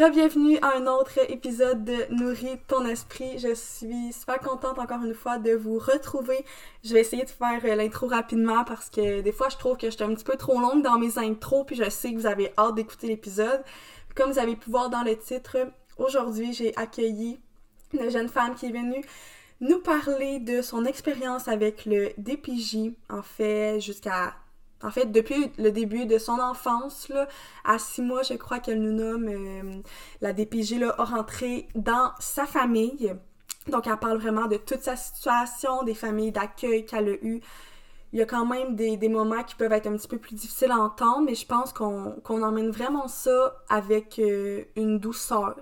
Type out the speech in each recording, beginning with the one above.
Rebienvenue à un autre épisode de Nourris ton esprit. Je suis super contente encore une fois de vous retrouver. Je vais essayer de faire euh, l'intro rapidement parce que des fois je trouve que je suis un petit peu trop longue dans mes intros puis je sais que vous avez hâte d'écouter l'épisode. Comme vous avez pu voir dans le titre, aujourd'hui j'ai accueilli une jeune femme qui est venue nous parler de son expérience avec le DPJ, en fait jusqu'à en fait, depuis le début de son enfance, à six mois, je crois qu'elle nous nomme, euh, la DPG là, a rentré dans sa famille. Donc, elle parle vraiment de toute sa situation, des familles d'accueil qu'elle a eues. Il y a quand même des, moments qui peuvent être un petit peu plus difficiles à entendre, mais je pense qu'on emmène vraiment ça avec euh, une douceur.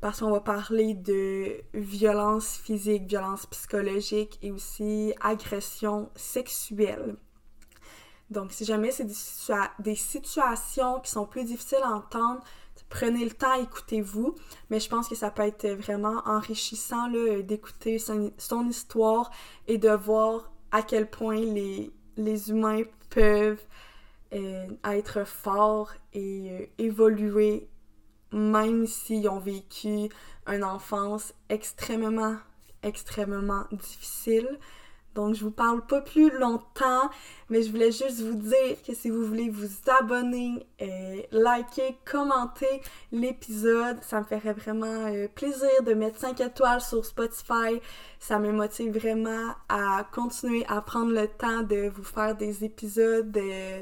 Parce qu'on va parler de violence physique, violence psychologique et aussi agression sexuelle. Donc, si jamais c'est des, situations qui sont plus difficiles à entendre, prenez le temps, écoutez-vous. Mais je pense que ça peut être vraiment enrichissant d'écouter son, histoire et de voir à quel point les, les humains peuvent euh, être forts et euh, évoluer même s'ils ont vécu une enfance extrêmement, extrêmement difficile. Donc, je vous parle pas plus longtemps, mais je voulais juste vous dire que si vous voulez vous abonner, euh, liker, commenter l'épisode, ça me ferait vraiment euh, plaisir de mettre 5 étoiles sur Spotify. Ça me motive vraiment à continuer à prendre le temps de vous faire des épisodes euh,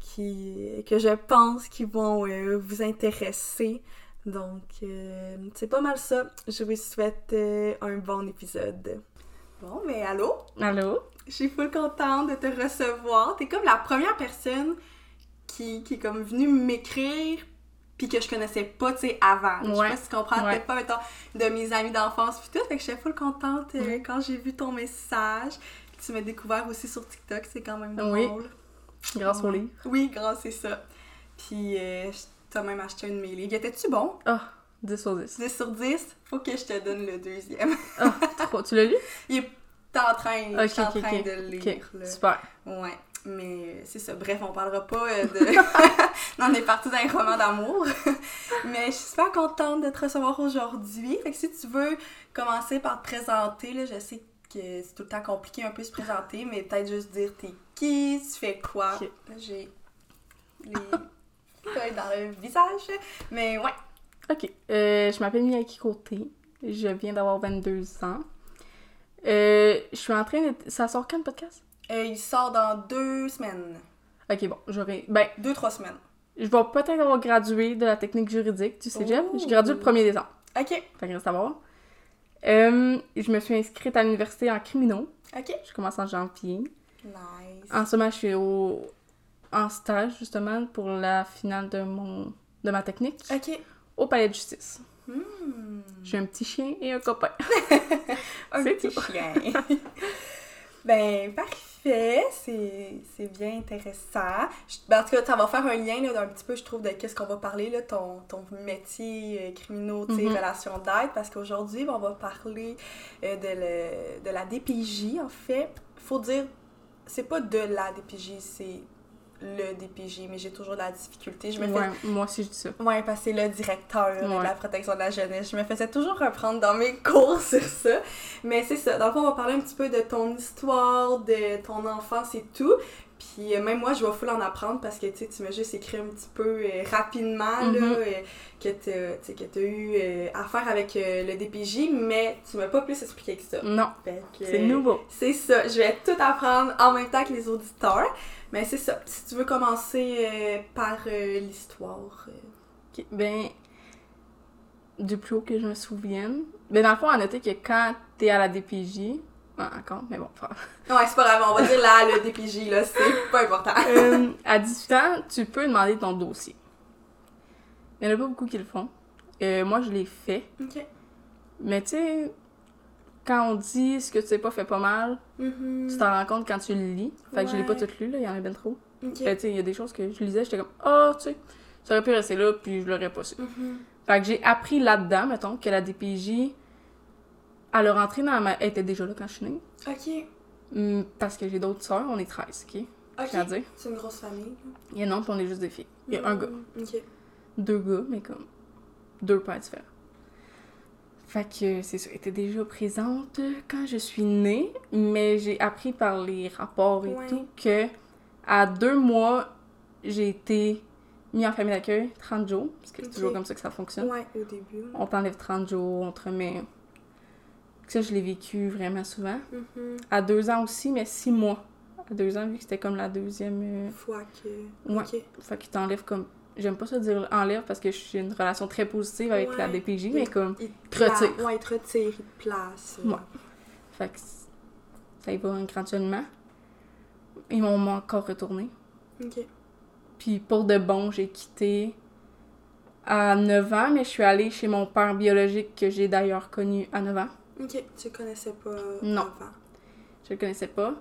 qui, que je pense qui vont vous intéresser. Donc, c'est pas mal ça. Je vous souhaite un bon épisode. Bon, mais allô? Allô? Je suis full contente de te recevoir. T'es comme la première personne qui, qui est comme venue m'écrire puis que je connaissais pas, tu sais, avant. Je sais pas si tu comprends, peut-être pas, mettons, de mes amis d'enfance puis tout. Fait que j'étais full contente euh, quand j'ai vu ton message. Tu m'as découvert aussi sur TikTok, c'est quand même drôle. Oui. Grâce au livre. Oui, grâce, c'est ça. Puis euh, t'as même acheté une de mes livres. Était-tu bon? Ah, 10 sur 10. 10 sur 10? Faut que je te donne le deuxième. Trop. Tu l'as lu? Il est en train, je suis en train de le lire. Super. Ouais. Mais c'est ça. Bref, on parlera pas euh, de. on est parti d'un roman d'amour. Mais je suis super contente de te recevoir aujourd'hui. Fait que si tu veux commencer par te présenter, là, je sais que c'est tout le temps compliqué un peu se présenter, mais peut-être juste dire t'es qui, tu fais quoi. J'ai les feuilles dans le visage. Mais ouais, Ok. Euh, je m'appelle Miyaki Côté. Je viens d'avoir 22 ans. Euh, je suis en train de. Ça sort quand le podcast? Euh, il sort dans deux semaines. Ok, bon, j'aurai. Ben. Deux, trois semaines. Je vais peut-être avoir gradué de la technique juridique du cégep. Je gradue le 1er décembre. Ok. Fait que reste à voir. Je me suis inscrite à l'université en criminaux. Ok. Je commence en janvier. Nice. En ce moment, je suis au... en stage, justement, pour la finale de mon de ma technique. Ok au palais de justice. Hmm. J'ai un petit chien et un copain. un petit chien. ben, parfait. C'est bien intéressant. Ben, en tout cas, ça va faire un lien là, un petit peu, je trouve, de qu'est-ce qu'on va parler, là, ton, ton métier euh, criminaux, tes mm-hmm. relations d'aide, parce qu'aujourd'hui, on va parler euh, de, le, de la DPJ, en fait. Faut dire, c'est pas de la DPJ, c'est le DPJ, mais j'ai toujours de la difficulté. Je me ouais, moi aussi je dis ça. Ouais, parce que c'est le directeur de la protection de la jeunesse. Je me faisais toujours reprendre dans mes cours sur ça. Mais c'est ça. Donc, on va parler un petit peu de ton histoire, de ton enfance et tout. Puis euh, même moi, je vais full en apprendre parce que tu m'as juste écrit un petit peu euh, rapidement là, mm-hmm. euh, que tu as eu affaire avec le DPJ, mais tu m'as pas plus expliqué que ça. Non. C'est nouveau. C'est ça. Je vais tout apprendre en même temps que les auditeurs. Mais c'est ça. Si tu veux commencer euh, par euh, l'histoire. Euh. Ben, du plus haut que je me souvienne. Ben, dans le fond, à noter que quand t'es à la DPJ. Ah, encore, mais bon, Ouais, c'est pas grave, on va dire là, le DPJ, là, c'est pas important. à 18 ans, tu peux demander ton dossier. Il y en a pas beaucoup qui le font. moi, je l'ai fait. OK. Mais tu sais, quand on dit ce que tu sais pas fait pas mal, mm-hmm. tu t'en rends compte quand tu le lis. Fait que je l'ai pas tout lu, là, il y en a bien trop. Ben, tu sais, il y a des choses que je lisais, j'étais comme, oh, tu sais, ça aurait pu rester là, puis je l'aurais pas su. Mm-hmm. Fait que j'ai appris là-dedans, mettons, que la DPJ, à leur entrée dans ma. Elle était déjà là quand je suis née. Ok. Mm, parce que j'ai d'autres sœurs, on est 13, ok? Ok. C'est une grosse famille. Il y a non, puis on est juste des filles. Il y a un gars. Mm, ok. Deux gars, mais comme. deux pères différents. Fait que c'est ça, elle était déjà présente quand je suis née, mais j'ai appris par les rapports et Ouais. tout que à deux mois, j'ai été mis en famille d'accueil 30 jours, parce que c'est toujours comme ça que ça fonctionne. Ouais, au début. On t'enlève 30 jours, on te remet. Ça, je l'ai vécu vraiment souvent. Mhm. À deux ans aussi, mais six mois. À deux ans, vu que c'était comme la deuxième. euh, Fois que. Ouais. Fait qu'il t'enlève comme. J'aime pas ça dire enlève parce que j'ai une relation très positive avec la. DPJ, mais comme. Il te retire. pla- Ouais, il te retire, il te place. Ouais. Fait que ça y va graduellement. Ils m'ont encore retourné. Ok. Puis pour de bon, j'ai quitté à 9 ans, mais je suis allée chez mon père biologique que j'ai d'ailleurs connu à 9 ans. Ok, tu connaissais pas Non. avant. Je le connaissais pas.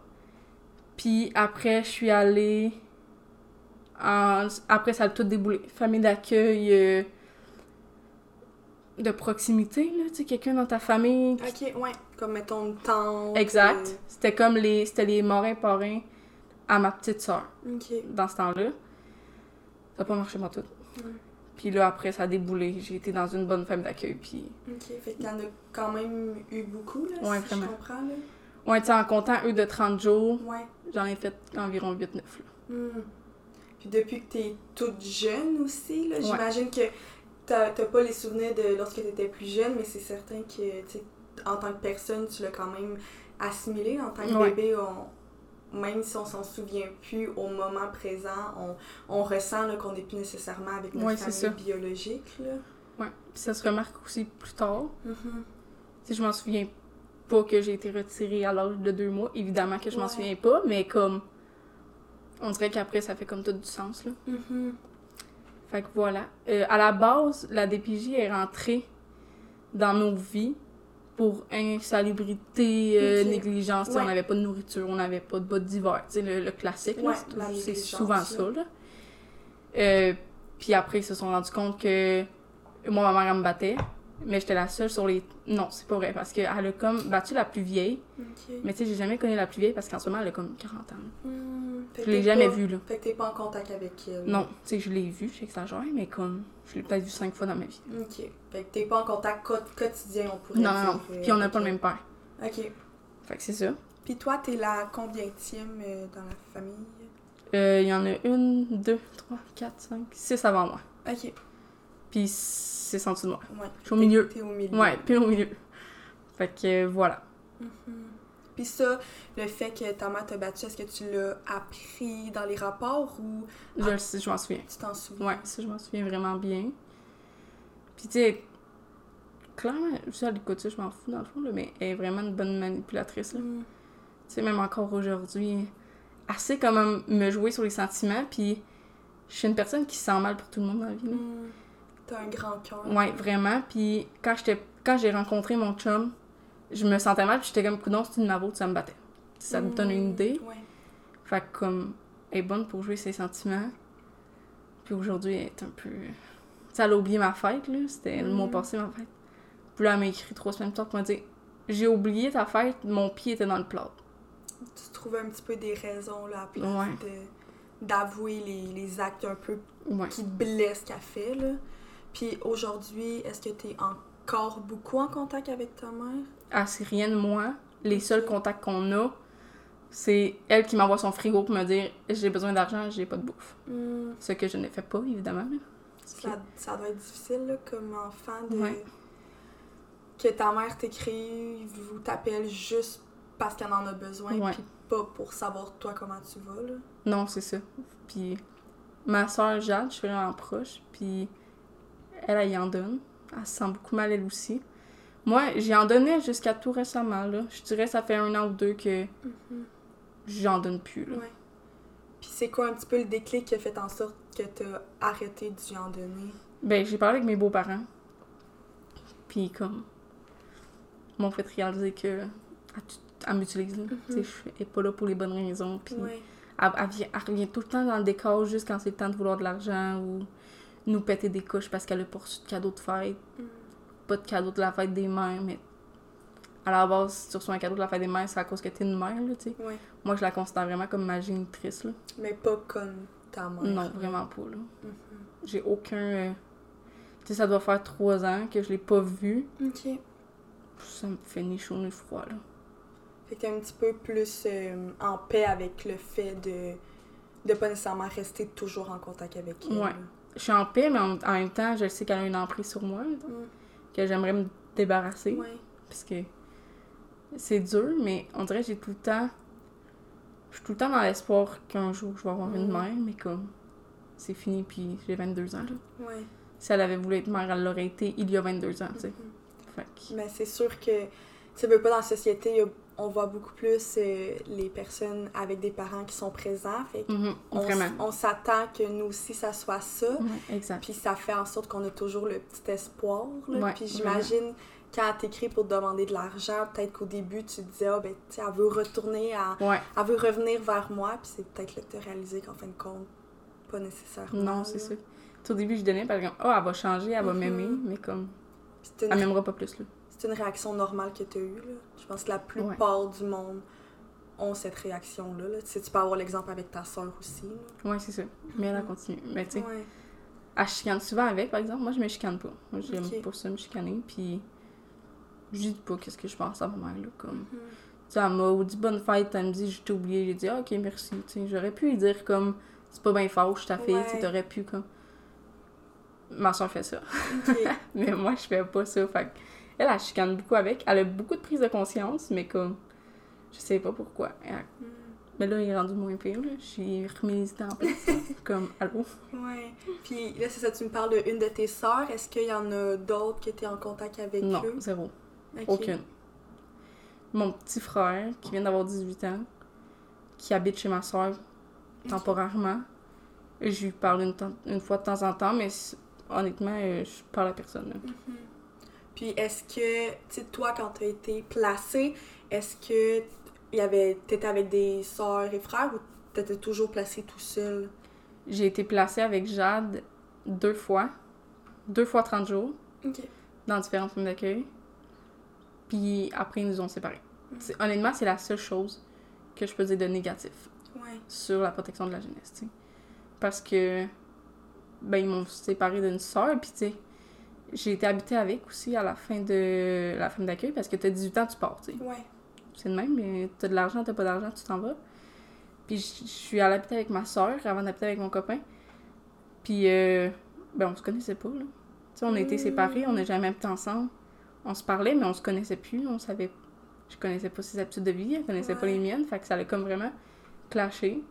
Puis après, je suis allée. En... Après, ça a tout déboulé. Famille d'accueil euh, de proximité, là. Tu sais, quelqu'un dans ta famille. qui- Ok, ouais. Comme mettons une tante. Exact. C'était comme les. C'était les morins parrains à ma petite soeur euh, dans ce temps-là. Ça n'a pas marché, moi, tout. Ouais. Puis là, après, ça a déboulé. J'ai été dans une bonne famille d'accueil. Puis. Ok, fait qu'il y en a quand même eu beaucoup, là, Ouais, si vraiment. je comprends, là. Ouais, tu en comptant eux de 30 jours, Ouais. j'en ai fait environ 8-9. là. Hmm. Puis depuis que t'es toute jeune aussi, là, Ouais. j'imagine que t'as pas les souvenirs de lorsque t'étais plus jeune, mais c'est certain que, tu en tant que personne, tu l'as quand même assimilé. En tant que Ouais. bébé, on, même si on s'en souvient plus au moment présent, on, on ressent qu'on n'est plus nécessairement avec notre Ouais, famille biologique. Là. Ouais. Puis ça se remarque aussi plus tard. Tu sais, je m'en souviens pas que j'ai été retirée à l'âge de deux mois. Évidemment que je m'en souviens pas, mais comme. On dirait qu'après, ça fait comme tout du sens, là. Mhm. Fait que voilà. Euh, à la base, la DPJ est rentrée dans nos vies pour insalubrité, euh, négligence. On n'avait pas de nourriture, on n'avait pas de bas d'hiver. Tu sais, le, le classique, Ouais, c'est- souvent ça, là. Euh, puis après, ils se sont rendus compte que moi, ma mère, elle me battait. Mais j'étais la seule sur les. Non, c'est pas vrai, parce qu'elle a comme battu la plus vieille. Mais tu sais, j'ai jamais connu la plus vieille parce qu'en ce moment, elle a comme 40 ans. Hmm. Je l'ai jamais vue, là. Fait que t'es pas en contact avec elle. Non, tu sais, je l'ai vue, j'exagère, mais comme. Je l'ai peut-être vue cinq fois dans ma vie. Ok. Fait que t'es pas en contact co- quotidien, on pourrait Non, dire. non, non. euh, Puis on n'a pas le même père. Ok. Fait que c'est ça. Puis toi, t'es la combientième euh, dans la famille? Euh, Il y en a une, deux, trois, quatre, cinq, six avant moi. Ok. Puis six en dessous de moi. Ouais. Je suis au milieu. T'es au milieu. Ouais, puis au milieu. Fait que euh, voilà. Mhm. Puis ça, le fait que ta mère t'a battu, est-ce que tu l'as appris dans les rapports ou Je le sais, je m'en souviens. tu t'en souviens? Ouais, ça, je m'en souviens vraiment bien. Puis, tu sais, clairement, ça, l'écoute, je m'en fous dans le fond, là, mais elle est vraiment une bonne manipulatrice, là. Mhm. Tu sais, même encore aujourd'hui, assez quand même me jouer sur les sentiments, puis je suis une personne qui se sent mal pour tout le monde dans la vie, là. Mhm. T'as un grand cœur. Ouais, vraiment. Puis quand j'étais quand j'ai rencontré mon chum, je me sentais mal, puis j'étais comme coudon, c'est une ma faute, ça me battait. Ça me donne une idée. Ouais. Fait que comme elle est bonne pour jouer ses sentiments. Puis aujourd'hui, elle est un peu tu sais, elle a oublié ma fête là, c'était le mois Mhm. passé ma fête. Puis là, elle m'a écrit trois semaines plus tard pour me dire "J'ai oublié ta fête, mon pied était dans le plat." Tu trouvais un petit peu des raisons là, à place Ouais. d'avouer les, les actes un peu Ouais. qui te blessent qu'elle fait. Là. Puis aujourd'hui, est-ce que t'es encore beaucoup en contact avec ta mère? Elle sait rien de moi. Les seuls contacts qu'on a, c'est elle qui m'envoie son frigo pour me dire "J'ai besoin d'argent, j'ai pas de bouffe." Hmm. Ce que je ne fais pas évidemment. Ça, ça doit être difficile là, comme enfant de Ouais. que ta mère t'écrive ou t'appelle juste parce qu'elle en a besoin puis pas pour savoir toi comment tu vas là. Non, c'est ça. Puis ma soeur Jade, je suis vraiment proche, puis elle, elle y en donne. Elle se sent beaucoup mal, elle aussi. Moi, j'y en donnais jusqu'à tout récemment, là. Je dirais ça fait un an ou deux que j'en donne plus, là. Ouais. Puis c'est quoi un petit peu le déclic qui a fait en sorte que t'as arrêté d'y en donner? Ben, j'ai parlé avec mes beaux-parents. Puis comme, m'ont fait réaliser que elle, m'utilise, là. Tu sais, je suis pas là pour les bonnes raisons, puis... Ouais. Elle, elle vient- elle revient tout le temps dans le décor juste quand c'est le temps de vouloir de l'argent ou nous péter des couches parce qu'elle a pas reçu de cadeau de fête. Mm. Pas de cadeau de la fête des mères, mais à la base, si tu reçois un cadeau de la fête des mères, c'est à cause que t'es une mère, là, tu sais. Ouais. Moi, je la considère vraiment comme ma génitrice, là. Mais pas comme ta mère. Non, vraiment pas, là. Mhm. J'ai aucun... euh, Tu sais, ça doit faire trois ans que je l'ai pas vu. Ok. Ça me fait ni chaud ni froid, là. Fait que t'es un petit peu plus euh, en paix avec le fait de de pas nécessairement rester toujours en contact avec elle. Ouais. Je suis en paix, mais en, en même temps, je sais qu'elle a une emprise sur moi, Mm. que j'aimerais me débarrasser. Ouais. Parce que c'est dur, mais on dirait que j'ai tout le temps. Je suis tout le temps dans l'espoir qu'un jour je vais avoir une Mhm. mère, mais comme c'est fini, puis j'ai 22 ans. Là. Ouais. Si elle avait voulu être mère, elle l'aurait été il y a 22 ans, tu sais. Mhm. Que- Mais c'est sûr que, tu veux pas, dans la société, il y a- on voit beaucoup plus euh, les personnes avec des parents qui sont présents. Fait que Mhm, on, s'attend que nous aussi, ça soit ça. Exact. Puis ça fait en sorte qu'on a toujours le petit espoir. là. Ouais, Puis j'imagine, quand elle t'écrit pour te demander de l'argent, peut-être qu'au début, tu te disais, ah, ben, tu sais, elle veut retourner, à... Ouais, elle veut revenir vers moi. Puis c'est peut-être là que tu as réalisé qu'en fin de compte, pas nécessairement. non, c'est sais, Au début, je donnais, par exemple, oh, elle va changer, elle va Mhm. m'aimer, mais comme, elle m'aimera pas plus, là. C'est une réaction normale que tu as eue. Là. Je pense que la plupart du monde ont cette réaction-là. Là. Tu sais, tu peux avoir l'exemple avec ta soeur aussi. Ouais, c'est ça. Mais elle, elle continue. Mais tu sais, Ouais. elle chicane souvent avec, par exemple. Moi, je me chicane pas. Moi, j'aime Ok. pas ça me chicaner, puis je dis pas qu'est-ce que je pense à ma mère, là, comme... Mhm. Tu sais, elle m'a dit bonne fête, elle me dit je t'ai oublié. J'ai dit ah, ok, merci. Tu sais, j'aurais pu lui dire comme c'est pas bien fauche ta fille, tu t'aurais pu comme. Ma soeur fait ça. Mais moi, je fais pas ça. Fait que elle, elle chicane beaucoup avec. Elle a beaucoup de prise de conscience, mais comme. Je sais pas pourquoi. Elle- Mhm. Mais là, il est rendu moins pire. J'ai remis les idées en place. comme, allô? Ouais. Puis là, c'est ça, tu me parles de une de tes sœurs. Est-ce qu'il y en a d'autres que tu es en contact avec Non, eux? zéro. Ok. Aucune. Mon petit frère, qui vient d'avoir 18 ans, qui habite chez ma soeur temporairement. Je lui parle une, une fois de temps en temps, mais honnêtement, euh, je parle à personne. Mhm. Puis est-ce que, tu sais, toi, quand tu as été placé, est-ce que il y avait, t'étais avec des sœurs et frères ou t'étais toujours placé tout seul? J'ai été placée avec Jade deux fois, deux fois 30 jours, dans différentes familles d'accueil. Puis après, ils nous ont séparés. C'est- Honnêtement, c'est la seule chose que je peux dire de négatif Ouais. sur la protection de la jeunesse. Parce que, ben, ils m'ont séparé d'une sœur, puis tu sais, j'ai été habitée avec aussi à la fin de la famille d'accueil, parce que t'as 18 ans, tu pars, tu sais. Ouais. C'est le même, mais t'as de l'argent, t'as pas d'argent, tu t'en vas. Puis je suis allée habiter avec ma soeur avant d'habiter avec mon copain. Puis, euh, ben, on se connaissait pas, là. Tu sais, on a été Mm. séparés, on n'a jamais habité ensemble. On se parlait, mais on se connaissait plus, on savait... Je connaissais pas ses habitudes de vie, elle connaissait pas les miennes, fait que ça allait comme vraiment clashé.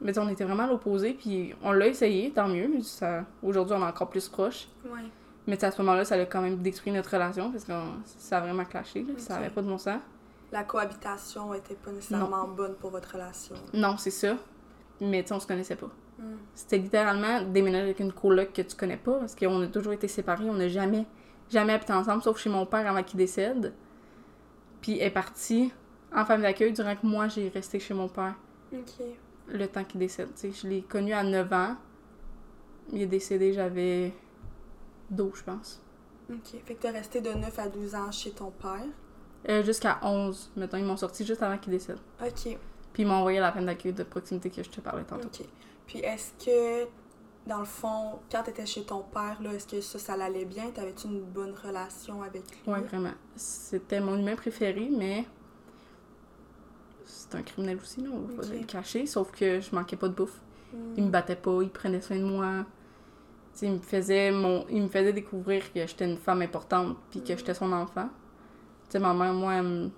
Mais on était vraiment à l'opposé, puis on l'a essayé, tant mieux. Ça... Aujourd'hui, on est encore plus proches. Ouais. Mais à ce moment-là, ça a quand même détruit notre relation, parce que ça a vraiment clashé, là, ça Ok. avait pas de bon sens. La cohabitation était pas nécessairement bonne pour votre relation. Non, c'est ça. Mais on se connaissait pas. Mm. C'était littéralement déménager avec une coloc que tu connais pas parce qu'on a toujours été séparés, on n'a jamais, jamais habité ensemble, sauf chez mon père avant qu'il décède. Puis elle est partie en famille d'accueil durant que moi j'ai resté chez mon père Ok. le temps qu'il décède. Je l'ai connu à 9 ans. Il est décédé, j'avais 12, je pense. Ok. Fait que t'es resté de 9 à 12 ans chez ton père? Euh, Jusqu'à 11, mettons, ils m'ont sorti juste avant qu'il décède. Ok. Puis ils m'ont envoyé à la famille d'accueil de proximité que je te parlais tantôt. Ok. Puis est-ce que, dans le fond, quand t'étais chez ton père, là, est-ce que ça, ça allait bien? T'avais-tu une bonne relation avec lui? Ouais, vraiment. C'était mon humain préféré, mais c'est un criminel aussi, là, on va le cacher, sauf que je manquais pas de bouffe. Mm. Il me battait pas, il prenait soin de moi. Il me faisait mon il me faisait découvrir que j'étais une femme importante puis que j'étais son enfant. Tu sais ma mère moi elle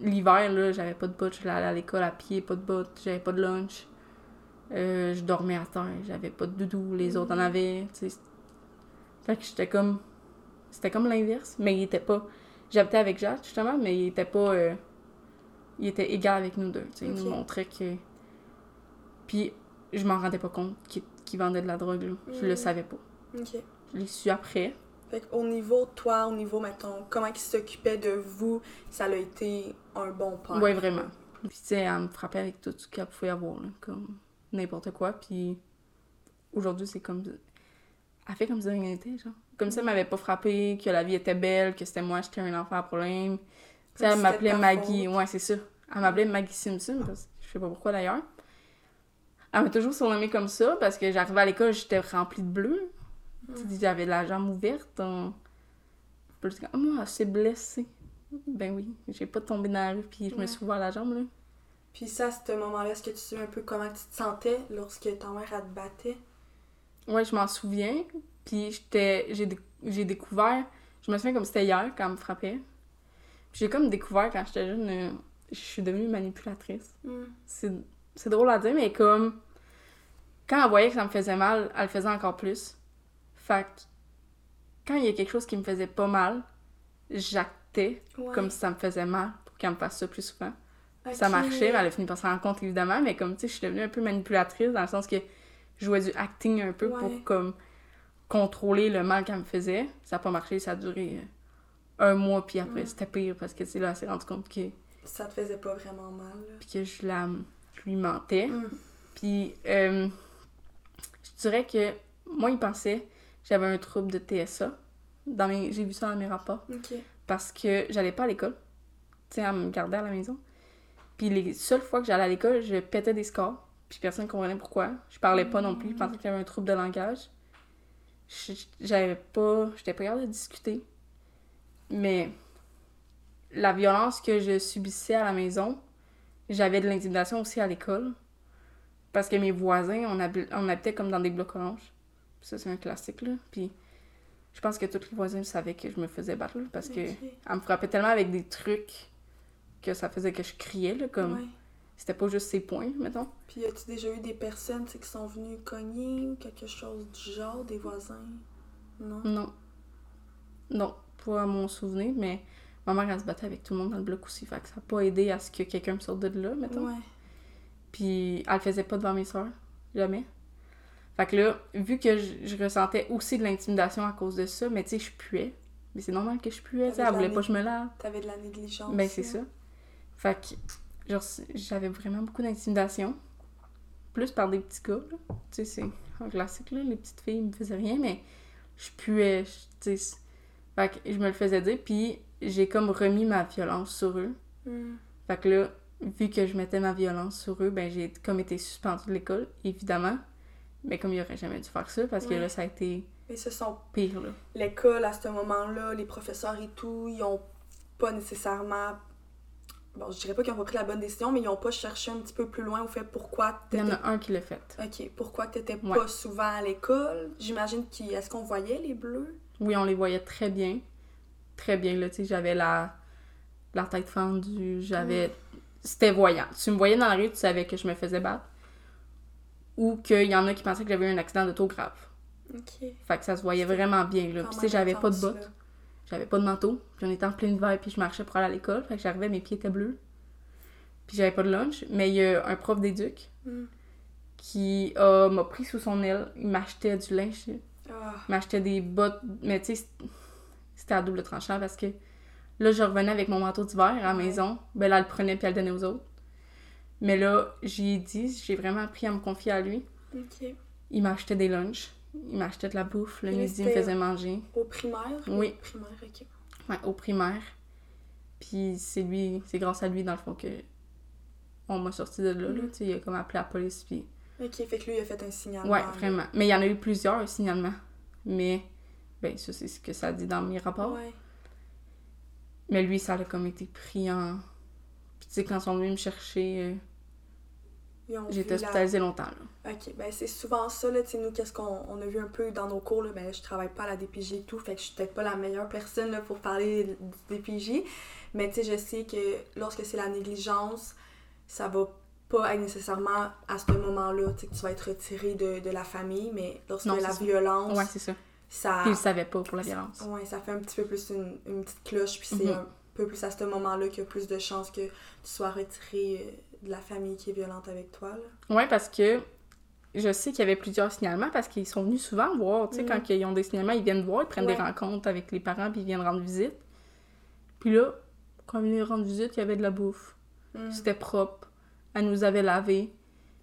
l'hiver là, j'avais pas de bottes, je allais à l'école à pied, pas de bottes, j'avais pas de lunch. Euh, je dormais à terre, j'avais pas de doudou, les autres en Mm. avaient, tu sais. Fait que j'étais comme c'était comme l'inverse, mais il était pas j'habitais avec Jacques justement, mais il était pas euh, il était égal avec nous deux, tu sais, il nous montrait que puis je m'en rendais pas compte qu'il qu'il vendait de la drogue, là. Je le Mm. savais pas. Ok. Je l'ai su après. Fait qu'au niveau, toi, au niveau, mettons, comment il s'occupait de vous, ça a été un bon père. Ouais, vraiment. Puis, tu sais, elle me frappait avec tout ce qu'elle pouvait avoir, là, comme n'importe quoi. Puis, aujourd'hui, c'est comme. Elle fait comme si rien n'était, genre. Comme si elle m'avait pas frappé, que la vie était belle, que c'était moi, j'étais un enfant à problème. Tu sais, elle m'appelait Maggie. Ouais, c'est ça. Elle m'appelait Maggie Simpson, parce que je sais pas pourquoi d'ailleurs. Elle m'a toujours surnommée comme ça, parce que j'arrivais à l'école, j'étais remplie de bleu. Tu J'avais la jambe ouverte. On... Puis là, moi, c'est blessé. Ben oui, j'ai pas tombé dans la rue, puis je me suis ouvert la jambe, là. Puis ça, à ce moment-là, est-ce que tu sais un peu comment tu te sentais lorsque ta mère, elle te battait? Ouais, je m'en souviens. Puis j'étais, j'ai, dé- j'ai découvert, je me souviens comme c'était hier quand elle me frappait. Puis j'ai comme découvert quand j'étais jeune, euh, je suis devenue manipulatrice. Hmm. C'est, c'est drôle à dire, mais comme quand elle voyait que ça me faisait mal, elle le faisait encore plus. Fait que quand il y a quelque chose qui me faisait pas mal, j'actais Ouais. comme si ça me faisait mal pour qu'elle me fasse ça plus souvent. Ça marchait, mais elle a fini par s'en rendre compte évidemment, mais comme tu sais, je suis devenue un peu manipulatrice dans le sens que je jouais du acting un peu Ouais. pour comme contrôler le mal qu'elle me faisait. Ça n'a pas marché, ça a duré euh, un mois, puis après c'était pire parce que tu sais, là, elle s'est rendue compte que, Ça te faisait pas vraiment mal. là. puis que je, la, lui mentais. Hmm. Puis euh, je dirais que moi, il pensait que j'avais un trouble de TSA. Dans mes... J'ai vu ça dans mes rapports. Parce que j'allais pas à l'école. Tu sais, elle me gardait à la maison. Puis les seules fois que j'allais à l'école, je pétais des scores. Puis personne ne comprenait pourquoi. Je parlais pas non plus. Je pensais qu'il y avait un trouble de langage. J'avais pas... J'étais pas capable de discuter. Mais la violence que je subissais à la maison, j'avais de l'intimidation aussi à l'école. Parce que mes voisins, on, on habitait comme dans des blocs oranges. Ça, c'est un classique, là. Puis je pense que tous les voisins savaient que je me faisais battre, là, parce que... Ok. Elle me frappait tellement avec des trucs que ça faisait que je criais, là, comme... Ouais. C'était pas juste ses points, mettons. Puis as-tu déjà eu des personnes qui sont venues cogner quelque chose du genre, des voisins? Non? Non. Non, pas à mon souvenir, mais ma mère, elle se battait avec tout le monde dans le bloc aussi, fait que ça n'a pas aidé à ce que quelqu'un me sorte de là, mettons. Ouais. Puis elle le faisait pas devant mes soeurs, jamais. Fait que là, vu que je, je ressentais aussi de l'intimidation à cause de ça, mais tu sais, je puais. Mais c'est normal que je puais, tu sais, elle voulait la pas que je me lave. T'avais de la négligence. Ben, c'est ça. Fait que, genre, j'avais vraiment beaucoup d'intimidation. Plus par des petits gars, là. Tu sais, c'est un classique, là. Les petites filles me faisaient rien, mais je puais, je- tu sais. Fait que je me le faisais dire, puis j'ai comme remis ma violence sur eux. Hmm. Fait que là, vu que je mettais ma violence sur eux, ben j'ai comme été suspendue de l'école, évidemment. Mais comme il aurait jamais dû faire ça, parce que Ouais. là, ça a été Mais ce sont pire, là. l'école à ce moment-là, les professeurs et tout, ils ont pas nécessairement. Bon, je dirais pas qu'ils ont pas pris la bonne décision, mais ils ont pas cherché un petit peu plus loin au fait pourquoi Il y en t'étais. a un qui l'a fait. Ok, pourquoi t'étais Ouais. pas souvent à l'école? J'imagine qu'il. Est-ce qu'on voyait les bleus? Oui, on les voyait très bien. Très bien, là, tu sais, j'avais la, la tête fendue, j'avais... C'était voyant. Tu me voyais dans la rue, tu savais que je me faisais battre. Ou qu'il y en a qui pensaient que j'avais eu un accident d'auto grave. Ok. Fait que ça se voyait vraiment bien, là. Puis tu sais, j'avais pas de bottes, là. j'avais pas de manteau. Puis on était en plein hiver, puis je marchais pour aller à l'école. Fait que j'arrivais, mes pieds étaient bleus. Puis j'avais pas de lunch. Mais il y a un prof d'éduc Hmm. qui a- m'a pris sous son aile. Il m'achetait du linge. Ah, Je m'achetais des bottes, mais tu sais, c'était à double tranchant parce que là, je revenais avec mon manteau d'hiver à la maison. Ben là, elle le prenait puis elle le donnait aux autres. Mais là, j'y ai dit, j'ai vraiment appris à me confier à lui. ok. Il m'achetait des lunchs, il m'achetait de la bouffe, le midi, il me faisait manger. Au primaire? Oui. Primaire, ok. Ouais, au primaire. Puis c'est lui, c'est grâce à lui, dans le fond, que on m'a sorti de là. là. Mhm. Tu sais, il a comme appelé la police, puis... Ok, fait que lui, il a fait un signalement. Ouais, vraiment. Mais il y en a eu plusieurs, signalements. Mais, ben, ça, c'est ce que ça dit dans mes rapports. Ouais. Mais lui, ça a comme été pris en. Puis tu sais, quand ils sont venus me chercher, euh, j'ai été vu la- hospitalisée longtemps. Là. Ok, ben c'est souvent ça, là, tu sais, nous, qu'est-ce qu'on on a vu un peu dans nos cours, là, ben je travaille pas à la DPJ et tout, fait que je suis peut-être pas la meilleure personne, là, pour parler du DPJ, mais tu sais, je sais que lorsque c'est la négligence, ça va pas être nécessairement à ce moment-là, tu sais, que tu vas être retiré de, de la famille, mais lorsque Non, la ça. violence, Ouais, c'est ça. Ça... Puis il le savait pas pour la violence. Ouais, ça fait un petit peu plus une, une petite cloche, puis c'est Mhm. un peu plus à ce moment-là qu'il y a plus de chances que tu sois retiré euh, de la famille qui est violente avec toi, là. Ouais, parce que je sais qu'il y avait plusieurs signalements parce qu'ils sont venus souvent voir. Tu sais, Mhm. quand ils ont des signalements, ils viennent voir, ils prennent Ouais. des rencontres avec les parents, puis ils viennent rendre visite. Puis là, quand ils venaient rendre visite, il y avait de la bouffe. Mm. C'était propre. Elle nous avait lavé.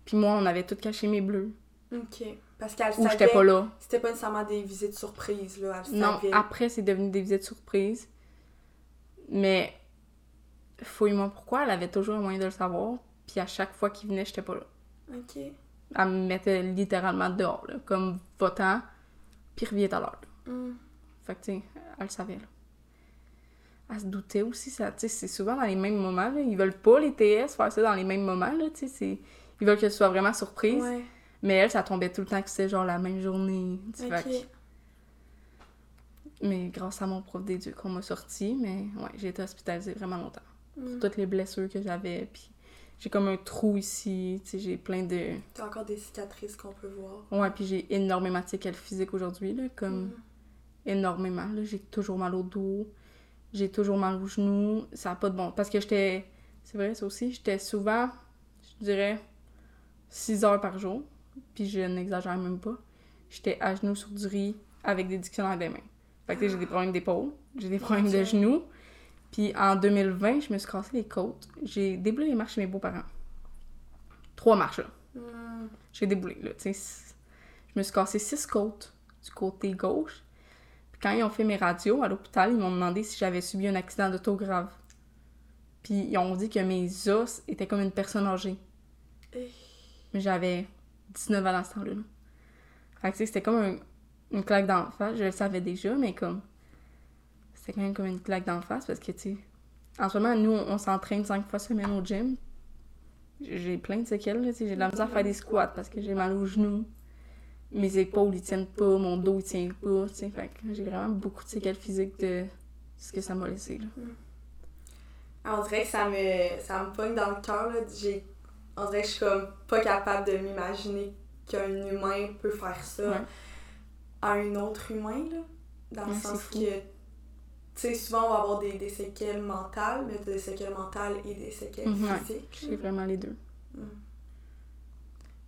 Puis moi, on avait tout caché mes bleus. Ok. Parce qu'elle savait... j'étais pas là. C'était pas nécessairement des visites surprises, là. Elle Non, savait. après, c'est devenu des visites surprises. Mais, fouille-moi pourquoi, elle avait toujours un moyen de le savoir. Puis à chaque fois qu'il venait, j'étais pas là. Ok. Elle me mettait littéralement dehors, là, comme votant. puis reviens à l'heure. Mm. Fait que, tu sais, elle le savait, là. Elle se doutait aussi, ça, tu sais, c'est souvent dans les mêmes moments, là. Ils veulent pas, les TS, faire ça dans les mêmes moments, là, tu sais, c'est... Ils veulent que tu sois vraiment surprise. Ouais. Mais elle, ça tombait tout le temps que c'était genre la même journée. tu sais, fait que- Ok. Mais grâce à mon prof d'éduc, on m'a sorti, mais ouais, j'ai été hospitalisée vraiment longtemps. Mm. Toutes les blessures que j'avais, puis j'ai comme un trou ici, tu sais, j'ai plein de... T'as encore des cicatrices qu'on peut voir. Ouais, puis j'ai énormément de séquelles physiques aujourd'hui, là, comme Mm. énormément, là. J'ai toujours mal au dos, j'ai toujours mal aux genoux, ça a pas de bon... Parce que j'étais... C'est vrai, ça aussi, j'étais souvent, je dirais, 6 heures par jour, puis je n'exagère même pas. J'étais à genoux sur du riz avec des dictionnaires des mains. Fait que j'ai des problèmes d'épaule, j'ai des problèmes de genoux. Puis en 2020, je me suis cassé les côtes. J'ai déboulé les marches chez mes beaux-parents. Trois marches, là. Mm. J'ai déboulé, là, tu sais. c- Je me suis cassé six côtes du côté gauche. Puis quand ils ont fait mes radios à l'hôpital, ils m'ont demandé si j'avais subi un accident d'auto grave. Puis ils ont dit que mes os étaient comme une personne âgée. Mais j'avais 19 ans à ce temps-là. là. Fait que c'était comme un- une claque d'en face. Je le savais déjà, mais comme... C'était quand même comme une claque d'en face parce que, tu sais... En ce moment, nous, on, s'entraîne cinq fois semaine au gym. J'ai plein de séquelles, tu. J'ai de la misère à faire des squats parce que j'ai mal aux genoux. Mes épaules, ils tiennent pas. Mon dos, il tient pas, tu sais. Fait que j'ai vraiment beaucoup de séquelles physiques de ce que ça m'a laissé, là. Ah, On dirait ça me, ça me pogne dans le cœur. là. J'ai- On dirait que je suis comme pas capable de m'imaginer qu'un humain peut faire ça Ouais. à un autre humain. Là. Dans le sens que, tu sais, souvent on va avoir des, des séquelles mentales, mais des séquelles mentales et des séquelles ouais. physiques. J'ai vraiment les deux.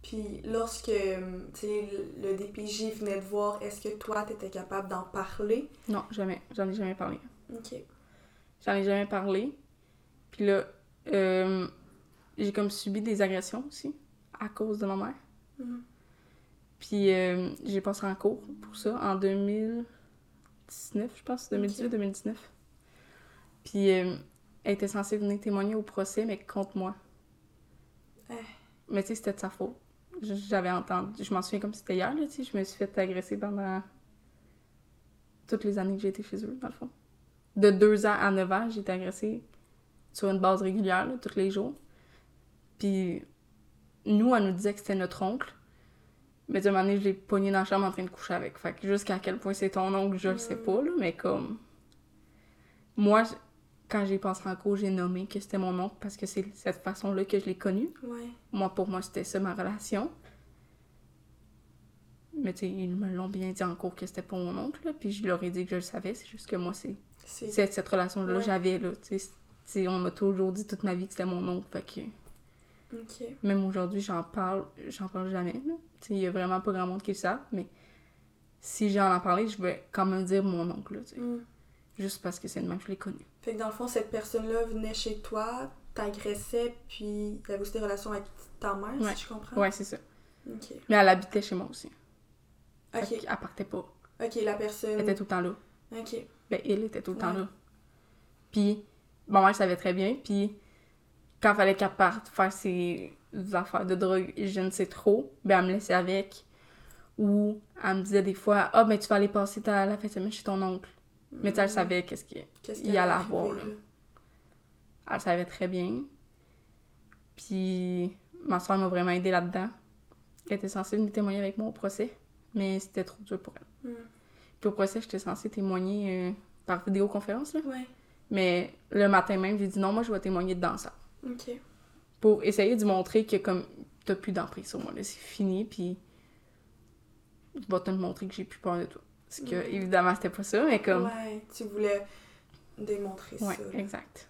Puis lorsque, tu sais, le le DPJ venait te voir, est-ce que toi t'étais capable d'en parler? Non, jamais. J'en ai jamais parlé. Ok. J'en ai jamais parlé. Puis là, euh, j'ai comme subi des agressions aussi à cause de ma mère. Mhm. Puis euh, j'ai passé en cours pour ça en 2019, je pense, 2018-2019. Puis euh, elle était censée venir témoigner au procès, mais contre moi. Eh. Mais tu sais, c'était de sa faute. Je- J'avais entendu, je m'en souviens comme si c'était hier, là, tu sais, je me suis fait agresser pendant toutes les années que j'ai été chez eux, dans le fond. De 2 ans à 9 ans, j'ai été agressée sur une base régulière, là, tous les jours. Puis nous, elle nous disait que c'était notre oncle. Mais de un moment donné, je l'ai pogné dans la chambre en train de coucher avec. Fait que jusqu'à quel point c'est ton oncle, je le sais pas, là, mais comme. Moi, quand j'ai passé en cours, j'ai nommé que c'était mon oncle parce que c'est cette façon-là que je l'ai connu. Ouais. Moi, pour moi, c'était ça ma relation. Mais tu sais, ils me l'ont bien dit en cours que c'était pas mon oncle, là, puis je leur ai dit que je le savais, c'est juste que moi, c'est cette relation-là que Ouais. j'avais, là, tu sais. c'est- tu sais, on m'a toujours dit toute ma vie que c'était mon oncle, fait que... Même aujourd'hui, j'en parle, j'en parle jamais. Il y a vraiment pas grand monde qui le savent, mais si j'en en parler, je vais quand même dire mon oncle, là. Mm. juste parce que c'est le même que je l'ai connu. Fait que dans le fond, cette personne-là venait chez toi, t'agressait, puis t'avais aussi des relations avec ta mère, Ouais. si je comprends. Ouais, c'est ça. Mais elle habitait chez moi aussi. Ok. qu'elle partait pas. Ok, la personne. Elle était tout le temps là. Ok. Ben, il était tout le temps Ouais. là. Puis, ma mère savait très bien, puis quand fallait qu'elle parte faire ses affaires de drogue, je ne sais trop, ben elle me laissait avec. Ou elle me disait des fois, ah, ben tu vas aller passer ta, la fête de semaine chez ton oncle. Mais tu sais, elle savait qu'est-ce qu'il qui allait avoir, là. Elle savait très bien. Puis ma soeur m'a vraiment aidée là-dedans. Elle était censée venir témoigner avec moi au procès, mais c'était trop dur pour elle. Mm. Puis au procès, j'étais censée témoigner euh, par vidéoconférence, là. Ouais. Mais le matin même, j'ai dit non, moi je vais témoigner dans ça. Ok. Pour essayer de montrer que comme t'as plus d'emprise sur moi, là, c'est fini, puis je vais te montrer que j'ai plus peur de toi. Parce que, évidemment, c'était pas ça, mais comme. Ouais, tu voulais démontrer Ouais, ça. exact.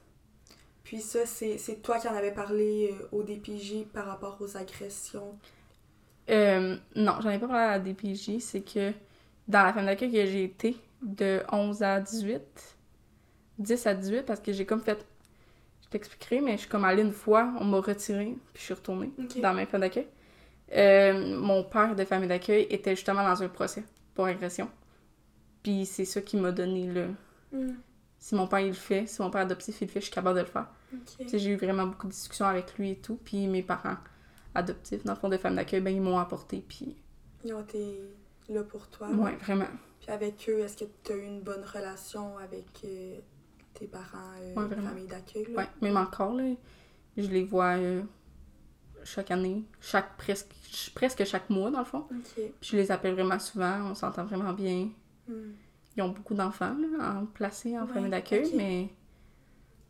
Puis ça, c'est c'est toi qui en avais parlé euh, au DPJ par rapport aux agressions? Euh, non, j'en ai pas parlé à la DPJ, c'est que dans la famille d'accueil que j'ai été, de 11 à 18, 10 à 18, parce que j'ai comme fait. T'expliquerai, mais je suis comme allée une fois, on m'a retirée, puis je suis retournée dans ma famille d'accueil. Euh, mon père de famille d'accueil était justement dans un procès pour agression. Puis c'est ça qui m'a donné le. Mm. Si mon père il le fait, si mon père adoptif il le fait, je suis capable de le faire. J'ai eu vraiment beaucoup de discussions avec lui et tout. Puis mes parents adoptifs, dans le fond de famille d'accueil, ben ils m'ont apporté. Puis Ils ont été là pour toi. Ouais, vraiment. Puis avec eux, est-ce que tu as eu une bonne relation avec euh, tes parents, euh, Ouais, famille d'accueil? Ouais, même encore, là, je les vois euh, chaque année, chaque presque, presque chaque mois, dans le fond. Puis je les appelle vraiment souvent, on s'entend vraiment bien. Hmm. Ils ont beaucoup d'enfants, là, en placés en Ouais, famille d'accueil, mais...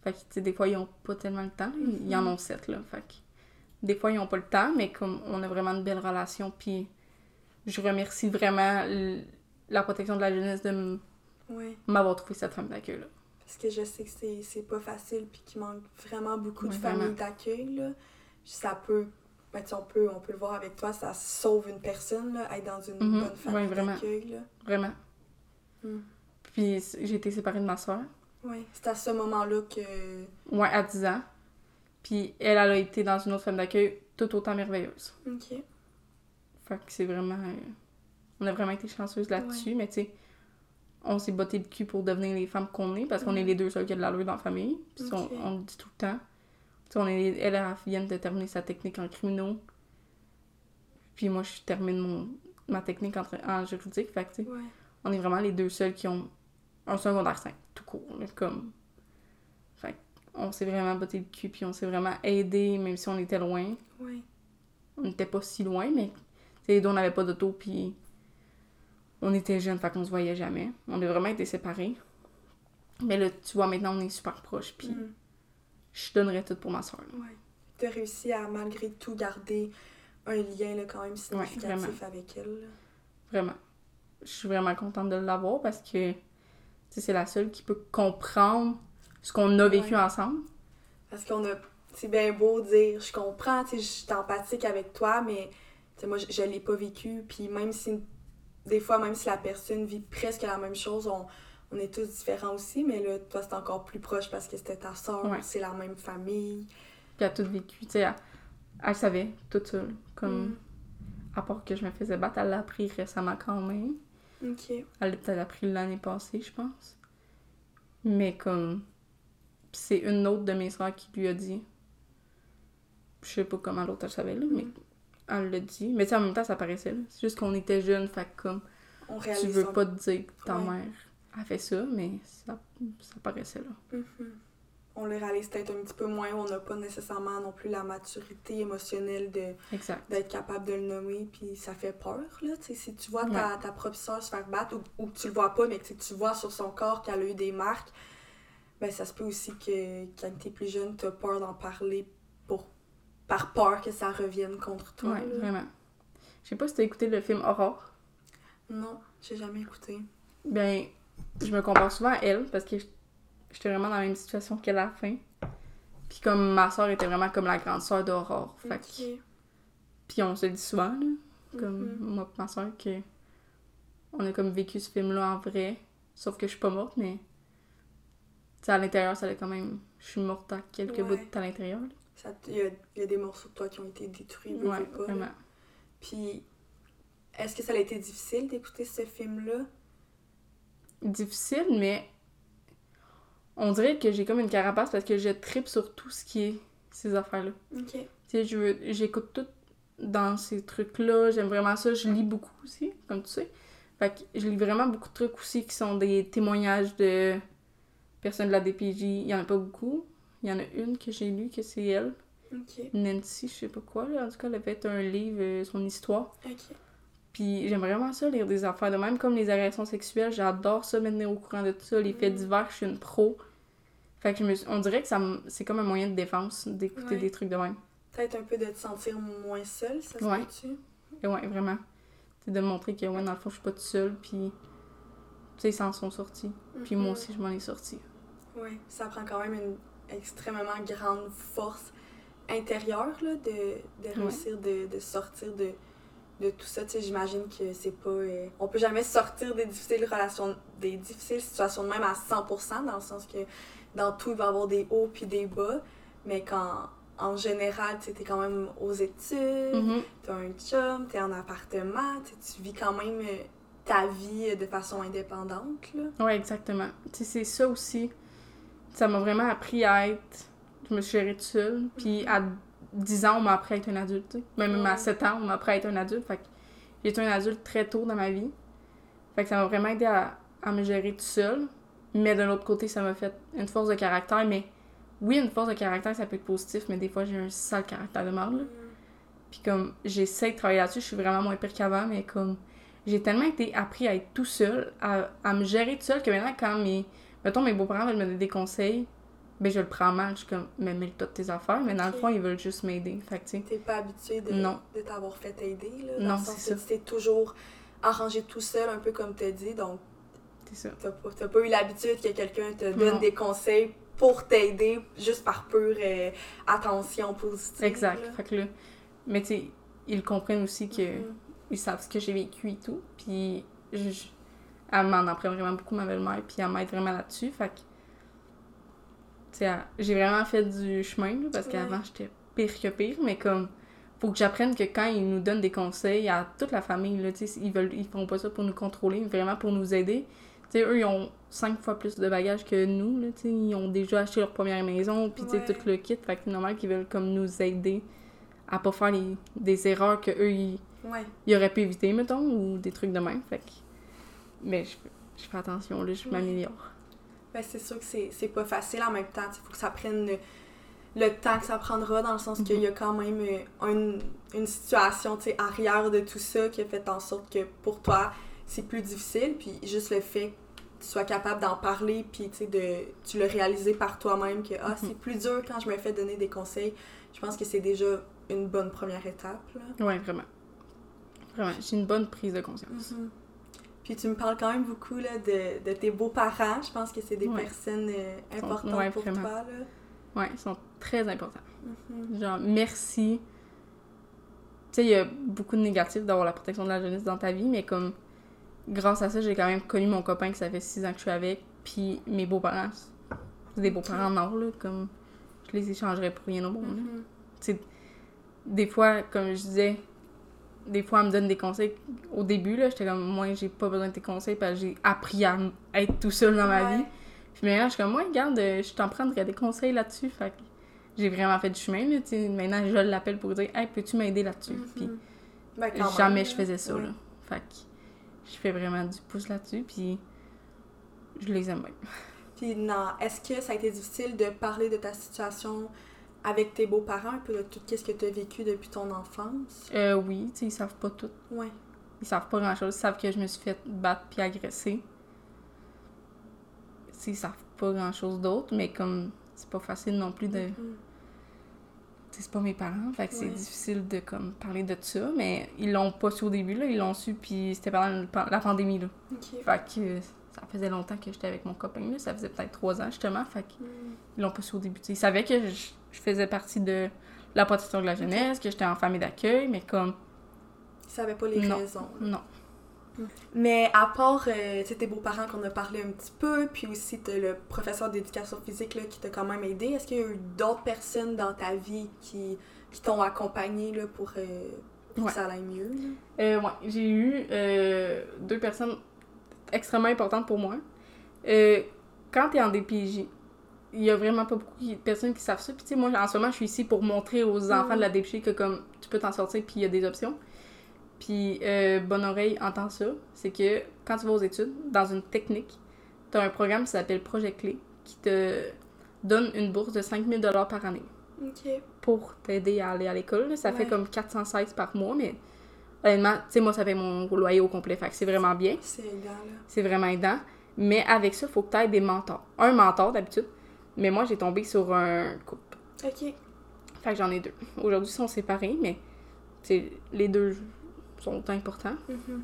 Fait que, des fois, ils ont pas tellement le temps. Ils en ont sept, là. Fait que, des fois, ils ont pas le temps, mais comme on a vraiment de belles relations, puis je remercie vraiment la protection de la jeunesse de Ouais. m'avoir trouvé cette famille d'accueil, là. Parce que je sais que c'est, pas facile puis qu'il manque vraiment beaucoup de familles d'accueil. Ça peut. Ben, on, peut, on peut le voir avec toi, ça sauve une personne, là, être dans une Mhm. bonne famille vraiment. d'accueil. Vraiment. Mm. Puis j'ai été séparée de ma soeur. Ouais. C'est à ce moment-là que. Ouais, à 10 ans. Puis elle, elle a été dans une autre famille d'accueil tout autant merveilleuse. Ok. Fait que c'est vraiment. euh, On a vraiment été chanceuse là-dessus, mais tu sais, on s'est botté le cul pour devenir les femmes qu'on est parce qu'on est Mhm. les deux seuls qui ont de l'allure dans la famille. Puis on- le dit tout le temps. On est, elle, elle vient de terminer sa technique en criminaux. Puis moi, je termine mon, ma technique en, en juridique. Fait que tu sais, Ouais. on est vraiment les deux seuls qui ont un secondaire 5, tout court. comme... Fait on s'est vraiment botté le cul, puis on s'est vraiment aidé, même si on était loin. Ouais. On n'était pas si loin, mais on n'avait pas d'auto, puis on était jeunes, fait qu'on se voyait jamais. On a vraiment été séparés. Mais là, tu vois, maintenant, on est super proches, puis Mm. je donnerais tout pour ma soeur. Ouais. T'as réussi à, malgré tout, garder un lien là, quand même significatif vraiment. avec elle. là. Vraiment. Je suis vraiment contente de l'avoir parce que c'est la seule qui peut comprendre ce qu'on a vécu Ouais. ensemble. Parce qu'on a. C'est bien beau dire, je comprends, je suis empathique avec toi, mais tu sais, moi, je, je l'ai pas vécu. Puis même si, des fois, même si la personne vit presque la même chose, on, on est tous différents aussi, mais là, toi, c'est encore plus proche parce que c'était ta soeur, Ouais. c'est la même famille. Puis elle a tout vécu, tu sais, elle, elle savait tout ça. Comme, Mm. à part que je me faisais battre, elle l'a appris récemment quand même. Ok. Elle l'a peut-être appris l'année passée, je pense. Mais comme, c'est une autre de mes soeurs qui lui a dit. Je sais pas comment l'autre elle savait, là, mais Mm. Elle l'a dit. Mais tu sais, en même temps, ça paraissait, là. C'est juste qu'on était jeunes, fait comme, On tu veux pas te dire que ta Ouais. mère a fait ça, mais ça, ça paraissait, là. Mhm. On le réalise peut-être un petit peu moins, on n'a pas nécessairement non plus la maturité émotionnelle de d'être capable de le nommer, puis ça fait peur, là, si tu vois ta, ta propre soeur se faire battre, ou, que tu le vois pas, mais que tu vois sur son corps qu'elle a eu des marques, ben ça se peut aussi que quand t'es plus jeune, t'as peur d'en parler par peur que ça revienne contre toi. Ouais, là. vraiment. Je sais pas si t'as écouté le film Aurore. Non, j'ai jamais écouté. Ben, je me compare souvent à elle parce que j'étais vraiment dans la même situation qu'elle à la fin. Puis comme ma soeur était vraiment comme la grande soeur d'Aurore. Fait que-. Puis on se dit souvent, là, comme Mhm. moi et ma soeur, que on a comme vécu ce film-là en vrai. Sauf que je suis pas morte, mais tu sais, à l'intérieur, ça allait quand même. Je suis morte à quelques Ouais. bouts à l'intérieur. Il y, a, il y a des morceaux de toi qui ont été détruits, veux, Ouais, veux pas, là. vraiment. Puis, est-ce que ça a été difficile d'écouter ce film-là? Difficile, mais on dirait que j'ai comme une carapace parce que je tripe sur tout ce qui est ces affaires-là. Ok. Tu sais, je veux- j'écoute tout dans ces trucs-là. J'aime vraiment ça. Je lis beaucoup aussi, comme tu sais. Fait que je lis vraiment beaucoup de trucs aussi qui sont des témoignages de personnes de la DPJ. Il y en a pas beaucoup. Il y en a une que j'ai lue, que c'est elle. Ok. Nancy, je sais pas quoi. Là. En tout cas, elle a fait un livre, euh, son histoire. Puis j'aime vraiment ça, lire des affaires de même, comme les agressions sexuelles. J'adore ça, me tenir au courant de tout ça. Les faits Mm. divers, je suis une pro. Fait que je me suis- on dirait que ça c'est comme un moyen de défense d'écouter Ouais. des trucs de même. Peut-être un peu de te sentir moins seule, ça se Ouais. Et ouais, vraiment. C'est de montrer que, ouais, dans le fond, je suis pas toute seule, puis. Tu sais, ils s'en sont sortis. Puis moi Mhm. aussi, je m'en ai sortie. Ouais, ça prend quand même une extrêmement grande force intérieure là, de, de réussir de, de sortir de, de tout ça. Tu sais, j'imagine que c'est pas. euh, on peut jamais sortir des difficiles relations, des difficiles situations de même à 100%, dans le sens que dans tout, il va y avoir des hauts puis des bas, mais quand. En général, tu t'es quand même aux études, Mhm. t'as un chum, t'es en appartement, tu tu vis quand même euh, ta vie euh, de façon indépendante. Ouais, exactement. Tu c'est ça aussi. Ça m'a vraiment appris à être. Je me suis gérée toute seule. Puis à 10 ans, on m'a appris à être un adulte. Même à Ouais. 7 ans, on m'a appris à être un adulte. Fait que j'ai été un adulte très tôt dans ma vie. Fait que ça m'a vraiment aidé à, à me gérer tout seul. Mais d'un autre côté, ça m'a fait une force de caractère. Mais oui, une force de caractère, ça peut être positif, mais des fois, j'ai un sale caractère de merde. là. Puis comme, j'essaie de travailler là-dessus, je suis vraiment moins pire qu'avant, mais comme, j'ai tellement été appris à être tout seul, à, à me gérer tout seul, que maintenant, quand mes, mettons, mes beaux-parents veulent me donner des conseils, ben je le prends mal, je suis comme, mais de tes affaires, mais dans le fond, ils veulent juste m'aider. Fait que, T'es pas habitué de, Non. de t'avoir fait aider, là. Dans Non, le sens c'est que ça. tu t'es toujours arrangé tout seul, un peu comme t'as dit, donc c'est ça. t'as pas, t'as pas eu l'habitude que quelqu'un te donne Non. des conseils pour t'aider, juste par pure euh, attention positive. Exact. là. Fait que là, mais tu ils comprennent aussi que, Mhm. ils savent ce que j'ai vécu et tout, puis je- elle m'en apprend vraiment beaucoup, ma belle-mère, puis elle m'aide vraiment là-dessus, fait que, j'ai vraiment fait du chemin, là, parce Ouais. qu'avant, j'étais pire que pire, mais comme, faut que j'apprenne que quand ils nous donnent des conseils à toute la famille, là, tu sais, ils veulent, ils font pas ça pour nous contrôler, mais vraiment pour nous aider. Tu sais, eux, ils ont cinq fois plus de bagages que nous, là, tu sais, ils ont déjà acheté leur première maison, puis tu sais, Ouais. tout le kit, fait que c'est normal qu'ils veulent comme nous aider à pas faire les- des erreurs que eux ils, Ouais. ils auraient pu éviter, mettons, ou des trucs de même, fait que... Mais je, je fais attention, là, je m'améliore. Ben, c'est sûr que c'est c'est pas facile en même temps. Il faut que ça prenne le, le temps que ça prendra, dans le sens qu'il y a quand même euh, une, une situation arrière de tout ça qui a fait en sorte que pour toi, c'est plus difficile. Puis juste le fait que tu sois capable d'en parler, puis de tu l'as réalisé par toi-même que ah, c'est plus dur quand je me fais donner des conseils. Je pense que c'est déjà une bonne première étape. Là. Ouais, vraiment. Vraiment, j'ai une bonne prise de conscience. Mhm. Puis tu me parles quand même beaucoup là, de, de tes beaux-parents. Je pense que c'est des Ouais. personnes euh, Sont- importantes ouais, pour vraiment. toi. Ouais, ils sont très importants. Mhm. Genre, merci. Tu sais, il y a beaucoup de négatifs d'avoir la protection de la jeunesse dans ta vie, mais comme, grâce à ça, j'ai quand même connu mon copain que ça fait six ans que je suis avec, puis mes beaux-parents. C'est des beaux-parents non, là, comme, je les échangerais pour rien au monde. Mhm. Tu sais, des fois, comme je disais, des fois, elle me donne des conseils. Au début, là, j'étais comme, moi, j'ai pas besoin de tes conseils parce que j'ai appris à être tout seul dans ma Ouais. vie. Puis maintenant, je suis comme, moi, regarde, euh, je t'en prendrais des conseils là-dessus. Fait j'ai vraiment fait du chemin, là. Maintenant, je l'appelle pour dire, hey, peux-tu m'aider là-dessus? Puis Mhm. Ben, quand jamais même, je faisais ça, Ouais. là. Fait que je fais vraiment du pouce là-dessus, puis je les aime bien. Puis non, est-ce que ça a été difficile de parler de ta situation avec tes beaux-parents, un peu de tout ce que tu as vécu depuis ton enfance? Euh, oui, tu sais, ils savent pas tout. Ouais. Ils savent pas grand-chose. Ils savent que je me suis fait battre puis agresser. Tu sais, ils savent pas grand-chose d'autre, mais comme c'est pas facile non plus de... Tu sais, c'est pas mes parents, fait que c'est difficile de comme parler de ça, mais ils l'ont pas su au début, là. Ils l'ont su, puis c'était pendant la pandémie, là. Fait que ça faisait longtemps que j'étais avec mon copain, là. Ça faisait peut-être trois ans, justement, fait que Mhm. ils l'ont pas su au début. Ils savaient que je, je faisais partie de la protection de la jeunesse, que j'étais en famille d'accueil, mais comme... Ils savaient pas les Non. raisons. là. Non. Mais à part euh, tu tes beaux-parents qu'on a parlé un petit peu, puis aussi t'as le professeur d'éducation physique là, qui t'a quand même aidé, est-ce qu'il y a eu d'autres personnes dans ta vie qui, qui t'ont accompagné là, pour, euh, pour Ouais. que ça aille mieux? Euh, ouais, j'ai eu euh, deux personnes extrêmement importantes pour moi. Euh, quand t'es en DPJ, il y a vraiment pas beaucoup de personnes qui savent ça. Puis tu sais, moi, en ce moment, je suis ici pour montrer aux enfants Mm. de la DPJ que comme tu peux t'en sortir puis il y a des options. Puis euh, Bonne Oreille entend ça. C'est que quand tu vas aux études, dans une technique, t'as un programme qui s'appelle Projet Clé qui te donne une bourse de 5000 par année pour t'aider à aller à l'école. Ça fait comme 416 par mois, mais honnêtement, tu sais, moi, ça fait mon loyer au complet. Fait que c'est vraiment bien. C'est égal. là. C'est vraiment aidant. Mais avec ça, il faut que tu aies des mentors. Un mentor d'habitude, mais moi, j'ai tombé sur un couple. Ok. Fait que j'en ai deux. Aujourd'hui, ils sont séparés, mais les deux sont importants. Mhm.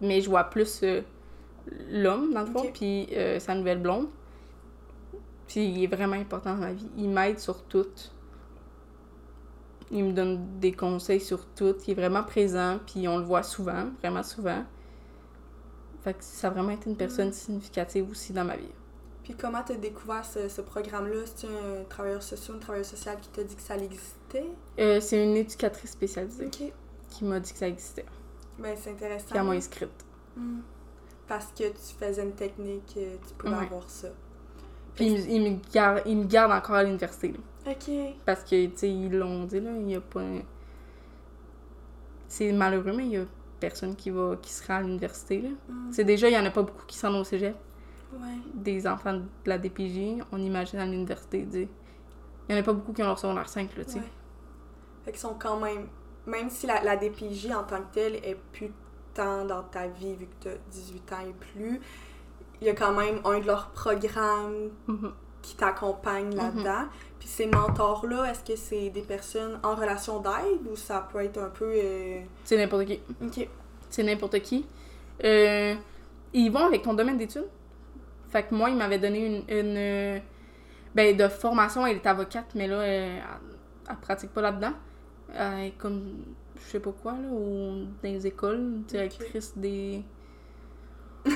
Mais je vois plus euh, l'homme, dans le fond, puis euh, sa nouvelle blonde. Puis il est vraiment important dans ma vie. Il m'aide sur tout. Il me donne des conseils sur tout. Il est vraiment présent, puis on le voit souvent, vraiment souvent. Fait que ça a vraiment été une personne significative aussi dans ma vie. Puis comment t'as découvert ce, ce programme-là? C'est un travailleur social, une travailleuse sociale qui t'a dit que ça existait? Euh, c'est une éducatrice spécialisée qui m'a dit que ça existait. Ben, c'est intéressant. Elle m'a inscrite. Mm. Parce que tu faisais une technique, euh, tu pouvais Ouais. avoir ça. Puis il, me- il me garde, il me garde encore à l'université. Ok. Parce que, tu sais, ils l'ont dit, là, il y a pas... un- C'est malheureux, mais il y a personne qui va qui sera à l'université. Mm. C'est déjà, il y en a pas beaucoup qui sont au cégep. Ouais. Des enfants de la DPJ, on imagine à l'université. Il y en a pas beaucoup qui ont leur secondaire 5, là, tu sais. Ouais. Fait qu'ils sont quand même. Même si la, la DPJ en tant que telle est plus tant dans ta vie vu que tu as 18 ans et plus, il y a quand même un de leurs programmes Mhm. qui t'accompagne là-dedans. Puis ces mentors-là, est-ce que c'est des personnes en relation d'aide ou ça peut être un peu. euh, C'est n'importe qui. Ok. C'est n'importe qui. Euh, ils vont avec ton domaine d'études? Fait que moi, il m'avait donné une, une, euh, Ben, de formation, elle est avocate, mais là, elle, elle, pratique pas là-dedans. Elle est comme, je sais pas quoi, là, ou dans les écoles, directrice des.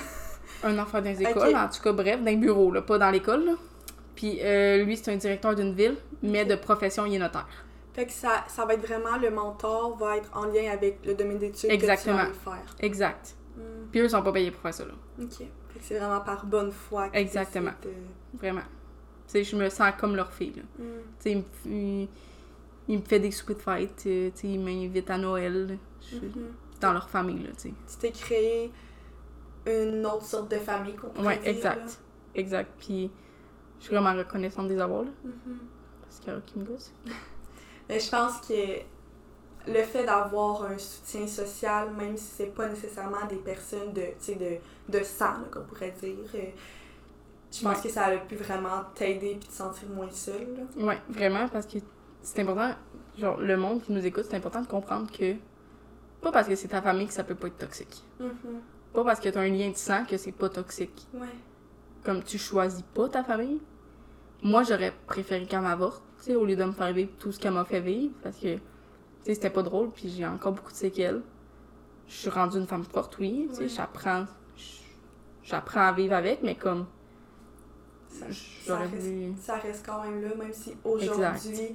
un enfant dans les écoles, en tout cas, bref, dans les bureaux, là, pas dans l'école. là. Puis euh, lui, c'est un directeur d'une ville, mais de profession, il est notaire. Fait que ça, ça va être vraiment le mentor va être en lien avec le domaine d'études que tu vas faire. Exact. Hmm, Puis eux, ils sont pas payés pour faire ça, là. Ok. Que c'est vraiment par bonne foi. qu'ils Exactement. de- Vraiment. Tu sais, je me sens comme leur fille, là. Hmm. Tu sais, il, me f- il- il me fait des soupers de fête, euh, tu sais, il m'invite à Noël. Je Mhm. dans leur famille, là, tu t'es créé une autre sorte de famille qu'on Ouais, exact. Exact. Puis, je suis vraiment reconnaissante des avoirs. Parce qu'il y a qui me gosse. Mais je pense que le fait d'avoir un soutien social, même si c'est pas nécessairement des personnes de, de, de sang, qu'on pourrait dire, euh, je pense Ouais. que ça a pu vraiment t'aider puis te sentir moins seul. Ouais, vraiment, parce que c'est important, genre, le monde qui nous écoute, c'est important de comprendre que, pas parce que c'est ta famille que ça peut pas être toxique. Mhm. Pas parce que t'as un lien de sang que c'est pas toxique. Ouais. Comme tu choisis pas ta famille. Moi, j'aurais préféré qu'elle m'avorte, tu sais, au lieu de me faire vivre tout ce qu'elle m'a fait vivre, parce que, sais, c'était pas drôle, puis j'ai encore beaucoup de séquelles. Je suis rendue une femme forte, oui, tu sais, j'apprends, j'apprends à vivre avec, mais comme, Ça, reste, ça reste quand même là, même si aujourd'hui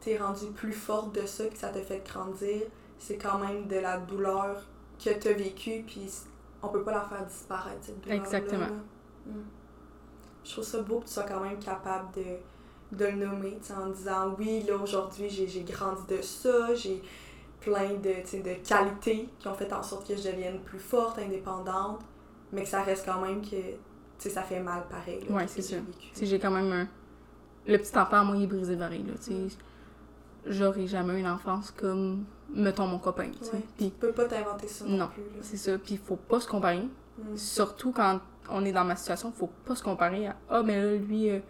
t'es rendu plus forte de ça puis ça te fait grandir, c'est quand même de la douleur que t'as vécue puis on peut pas la faire disparaître cette douleur Exactement. Je trouve ça beau que tu sois quand même capable de, de le nommer, en disant oui, là aujourd'hui j'ai j'ai grandi de ça, j'ai plein de, de qualités qui ont fait en sorte que je devienne plus forte, indépendante, mais que ça reste quand même que tu sais, ça fait mal pareil. là, Ouais, c'est ça. j'ai quand même un... Le petit enfant, moi, il est brisé pareil, là, tu sais. J'aurais jamais une enfance comme, mettons, mon copain, tu sais. Ouais. Puis, Tu peux pas t'inventer ça non, Non. plus. C'est ça, puis faut pas se comparer. Mm. Surtout quand on est dans ma situation, faut pas se comparer à Ah, mais là, lui, euh,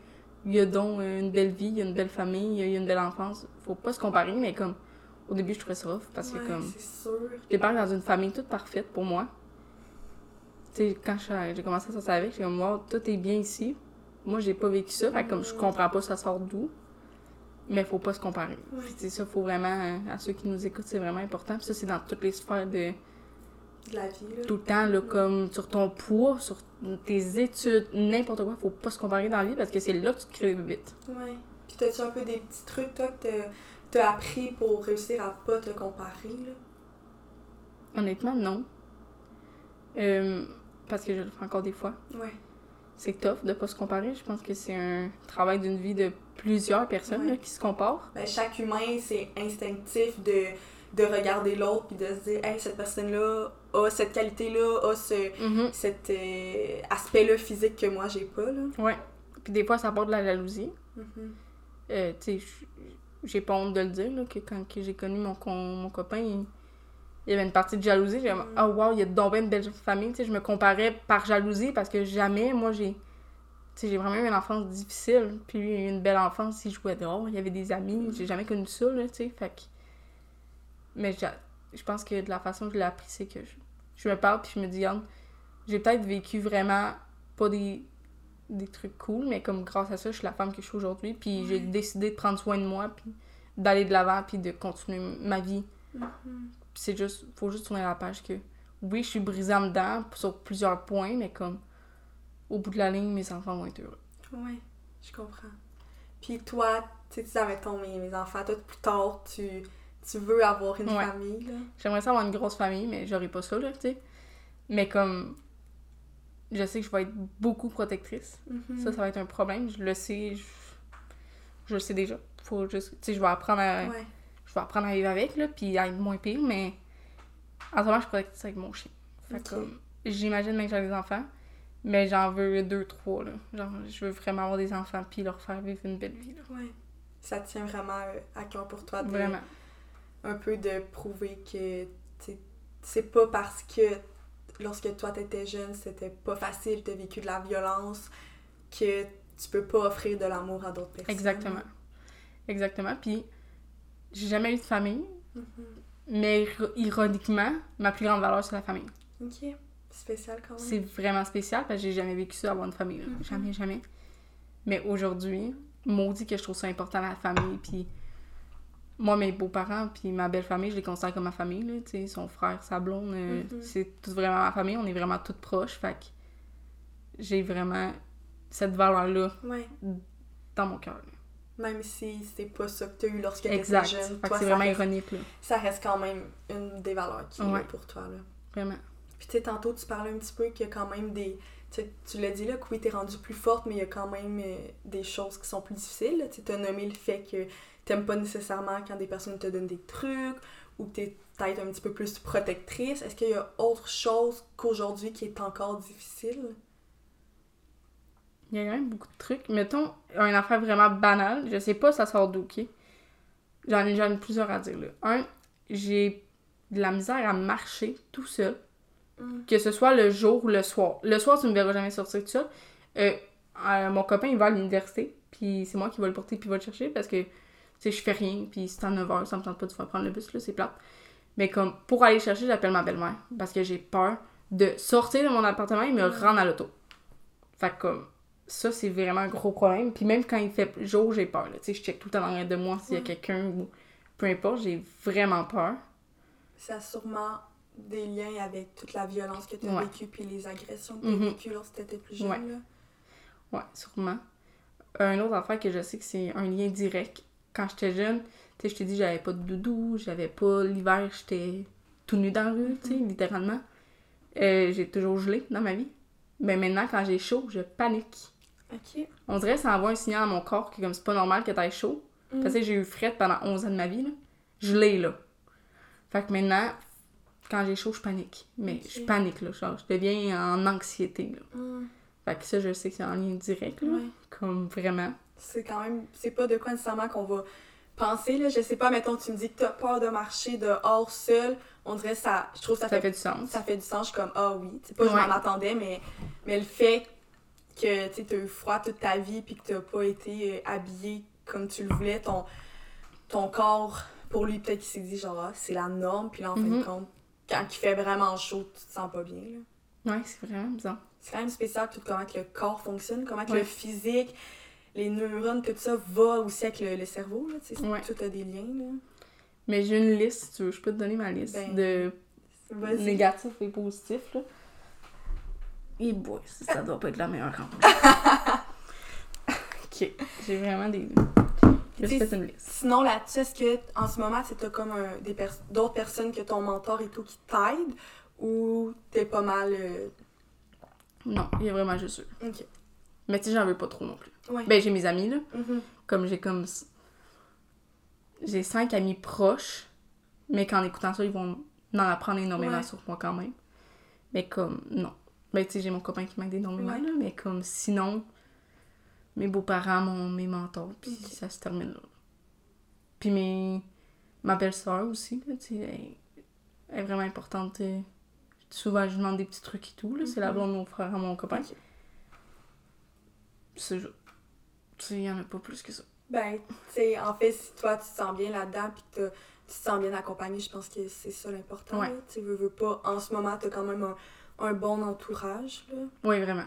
il a donc euh, une belle vie, il a une belle famille, il a une belle enfance. Faut pas se comparer, mais comme au début, je trouvais ça rough parce Ouais, que comme je débarque dans une famille toute parfaite pour moi. Tu sais, quand j'ai commencé à sortir avec, j'ai comme wow, tout est bien ici. Moi, j'ai pas vécu ça, fait comme je comprends pas ça sort d'où. Mais faut pas se comparer. Ouais. C'est ça, faut vraiment, euh, à ceux qui nous écoutent, c'est vraiment important. Puis ça, c'est dans toutes les sphères de, De la vie, là. tout le temps, là, comme sur ton poids, sur tes études, n'importe quoi, faut pas se comparer dans la vie parce que c'est là que tu te crées vite. Ouais. Puis t'as-tu un peu des petits trucs, toi, que t'as- appris pour réussir à pas te comparer, là? Honnêtement, non. Euh, parce que je le fais encore des fois. Ouais. C'est tough de pas se comparer. Je pense que c'est un travail d'une vie de plusieurs personnes Ouais. là, qui se comparent. Ben, chaque humain, c'est instinctif de, de regarder l'autre puis de se dire, hey, cette personne-là a cette qualité-là, a ce, Mhm. cet euh, aspect-là physique que moi, j'ai pas, là. Ouais. Puis des fois, ça part de la jalousie. Mhm. Euh, tu sais, j'ai pas honte de le dire, là, que quand j'ai connu mon, con- mon copain, il, il y avait une partie de jalousie. J'ai Mm. oh wow, il y a donc bien une belle famille. Tu sais, je me comparais par jalousie parce que jamais, moi, j'ai. Tu sais, j'ai vraiment eu une enfance difficile. Puis lui, il a eu une belle enfance, il jouait dehors, il y avait des amis. J'ai jamais connu ça, là, tu sais. Fait que. Mais j'a- je pense que de la façon que je l'ai appris, c'est que je, je me parle, puis je me dis, regarde, j'ai peut-être vécu vraiment pas des, des trucs cool, mais comme grâce à ça, je suis la femme que je suis aujourd'hui. Puis j'ai décidé de prendre soin de moi, puis d'aller de l'avant, puis de continuer ma vie. Puis c'est juste, faut juste tourner la page que oui, je suis brisée en dedans sur plusieurs points, mais comme au bout de la ligne, mes enfants vont être heureux. Ouais, je comprends. Puis toi, tu sais, mettons, mes, mes enfants, toi, plus tard, tu, tu veux avoir une Ouais. famille, là. J'aimerais ça avoir une grosse famille, mais j'aurais pas ça, là, tu sais. Mais comme je sais que je vais être beaucoup protectrice. Mhm. Ça, ça va être un problème. Je le sais. Je, je le sais déjà. Faut juste. Tu sais, je vais apprendre à. Ouais. Je vais apprendre à vivre avec, là, puis à être moins pire, mais En ce moment, je suis protectrice avec mon chien. Fait comme, j'imagine même que j'ai des enfants, mais j'en veux deux, trois, là. Genre, je veux vraiment avoir des enfants puis leur faire vivre une belle vie, là. Ouais. Ça tient vraiment euh, à cœur pour toi de, Vraiment. Un peu de prouver que c'est pas parce que lorsque toi t'étais jeune, c'était pas facile, t'as vécu de la violence, que tu peux pas offrir de l'amour à d'autres personnes. Exactement. Exactement. Puis, j'ai jamais eu de famille, Mhm. mais ir- ironiquement, ma plus grande valeur, c'est la famille. Ok. Spécial quand même. C'est vraiment spécial parce que j'ai jamais vécu ça, avoir une famille. Mhm. Jamais, jamais. Mais aujourd'hui, maudit que je trouve ça important, la famille. Puis moi, mes beaux-parents, puis ma belle famille, je les considère comme ma famille. Là, tu sais, son frère, sa blonde, euh, Mhm. c'est tout vraiment ma famille. On est vraiment toutes proches. Fait que j'ai vraiment cette valeur-là Ouais. dans mon cœur. Même si c'est pas ça que t'as eu lorsque t'étais Exact. jeune, toi, c'est vraiment reste, ironique, là. ça reste quand même une des valeurs qui est Ouais. pour toi. Là. Vraiment. Puis tu sais, tantôt, tu parlais un petit peu qu'il y a quand même des... Tu, sais, tu l'as dit là, que oui, t'es rendue plus forte, mais il y a quand même euh, des choses qui sont plus difficiles. Tu t'as nommé le fait que t'aimes pas nécessairement quand des personnes te donnent des trucs ou que t'es peut-être un petit peu plus protectrice. Est-ce qu'il y a autre chose qu'aujourd'hui qui est encore difficile? Il y a quand même beaucoup de trucs. Mettons, une affaire vraiment banale, je sais pas ça sort d'où, ok? J'en ai, ai plusieurs à dire, là. Un, j'ai de la misère à marcher tout seul, Mm. que ce soit le jour ou le soir. Le soir, tu me verras jamais sortir tout seul. Euh, euh, mon copain, il va à l'université, puis c'est moi qui vais le porter puis va le chercher parce que, tu sais, je fais rien, puis c'est à 9h, ça me tente pas de faire prendre le bus, là, c'est plate. Mais comme, pour aller le chercher, j'appelle ma belle-mère parce que j'ai peur de sortir de mon appartement et me rendre à l'auto. Fait que comme, ça, c'est vraiment un gros problème. Puis même quand il fait jour, j'ai peur. Tu sais, je check tout le temps en arrière de moi s'il y a Ouais. quelqu'un ou peu importe, j'ai vraiment peur. Ça a sûrement des liens avec toute la violence que tu as Ouais. vécue puis les agressions que tu Mhm. vécues lorsque tu étais plus jeune. Ouais. Là? Ouais, sûrement. Un autre affaire que je sais que c'est un lien direct. Quand j'étais jeune, tu sais, je t'ai dit, j'avais pas de doudou, j'avais pas l'hiver, j'étais tout nu dans la rue, tu sais, littéralement. Euh, j'ai toujours gelé dans ma vie. Mais maintenant, quand j'ai chaud, je panique. Ok. On dirait que ça envoie un signal à mon corps que comme c'est pas normal que t'aies chaud. Mm. Parce que j'ai eu frette pendant 11 ans de ma vie, là. Je l'ai, là. Fait que maintenant, quand j'ai chaud, je panique. Mais je panique, là. Genre, je deviens en anxiété, là. Mm. Fait que ça, je sais que c'est en lien direct, là. Comme vraiment. C'est quand même. C'est pas de quoi nécessairement qu'on va penser, là. Je sais pas, mettons, tu me dis que t'as peur de marcher dehors seul. On dirait ça. Je trouve que ça, Ça fait, fait du sens. ça fait du sens. Je suis comme, ah oui. C'est pas je m'en attendais, mais, mais le fait que tu as eu froid toute ta vie puis que t'as pas été euh, habillé comme tu le voulais, ton, ton corps, pour lui, peut-être qu'il s'est dit, genre, ah, c'est la norme. Puis là, en fin de Mhm. compte, quand il fait vraiment chaud, tu te sens pas bien, là. Ouais, c'est vraiment bizarre. C'est quand même spécial tout comment que le corps fonctionne, comment que Ouais. le physique, les neurones, tout ça va aussi avec le, le cerveau. Là, Ouais. Tout a des liens. Là. Mais j'ai une liste, si tu veux. Je peux te donner ma liste Ben, de négatifs et positifs, là. Et boy, ça, ça doit pas être la meilleure rencontre. ok, j'ai vraiment des. Une liste. Sinon, là-dessus, est-ce que en ce moment, c'est t'as comme un- des pers- d'autres personnes que ton mentor et tout qui t'aident ou t'es pas mal. euh, Non, il y a vraiment juste eux. Ok. Mais tu sais, j'en veux pas trop non plus. Ouais. Ben, j'ai mes amis, là. Mhm. Comme j'ai comme. J'ai cinq amis proches, mais qu'en écoutant ça, ils vont en apprendre énormément Ouais. sur moi quand même. Mais comme, non. Ben, tu sais, j'ai mon copain qui m'aide énormément, Ouais. là, mais comme, sinon, mes beaux-parents, mon, mes mentors, puis ça se termine là. Puis mes, ma belle-sœur aussi, là, tu elle, elle est vraiment importante. euh, Souvent, je lui demande des petits trucs et tout, là. C'est la Mhm. blonde de mon frère à mon copain. Ok. C'est Tu sais, il y en a pas plus que ça. Ben, tu sais, en fait, si toi, tu te sens bien là-dedans puis que tu te sens bien accompagné, je pense que c'est ça l'important. Ouais. Tu veux, veux pas. En ce moment, t'as quand même un, un bon entourage. Là. Oui, vraiment.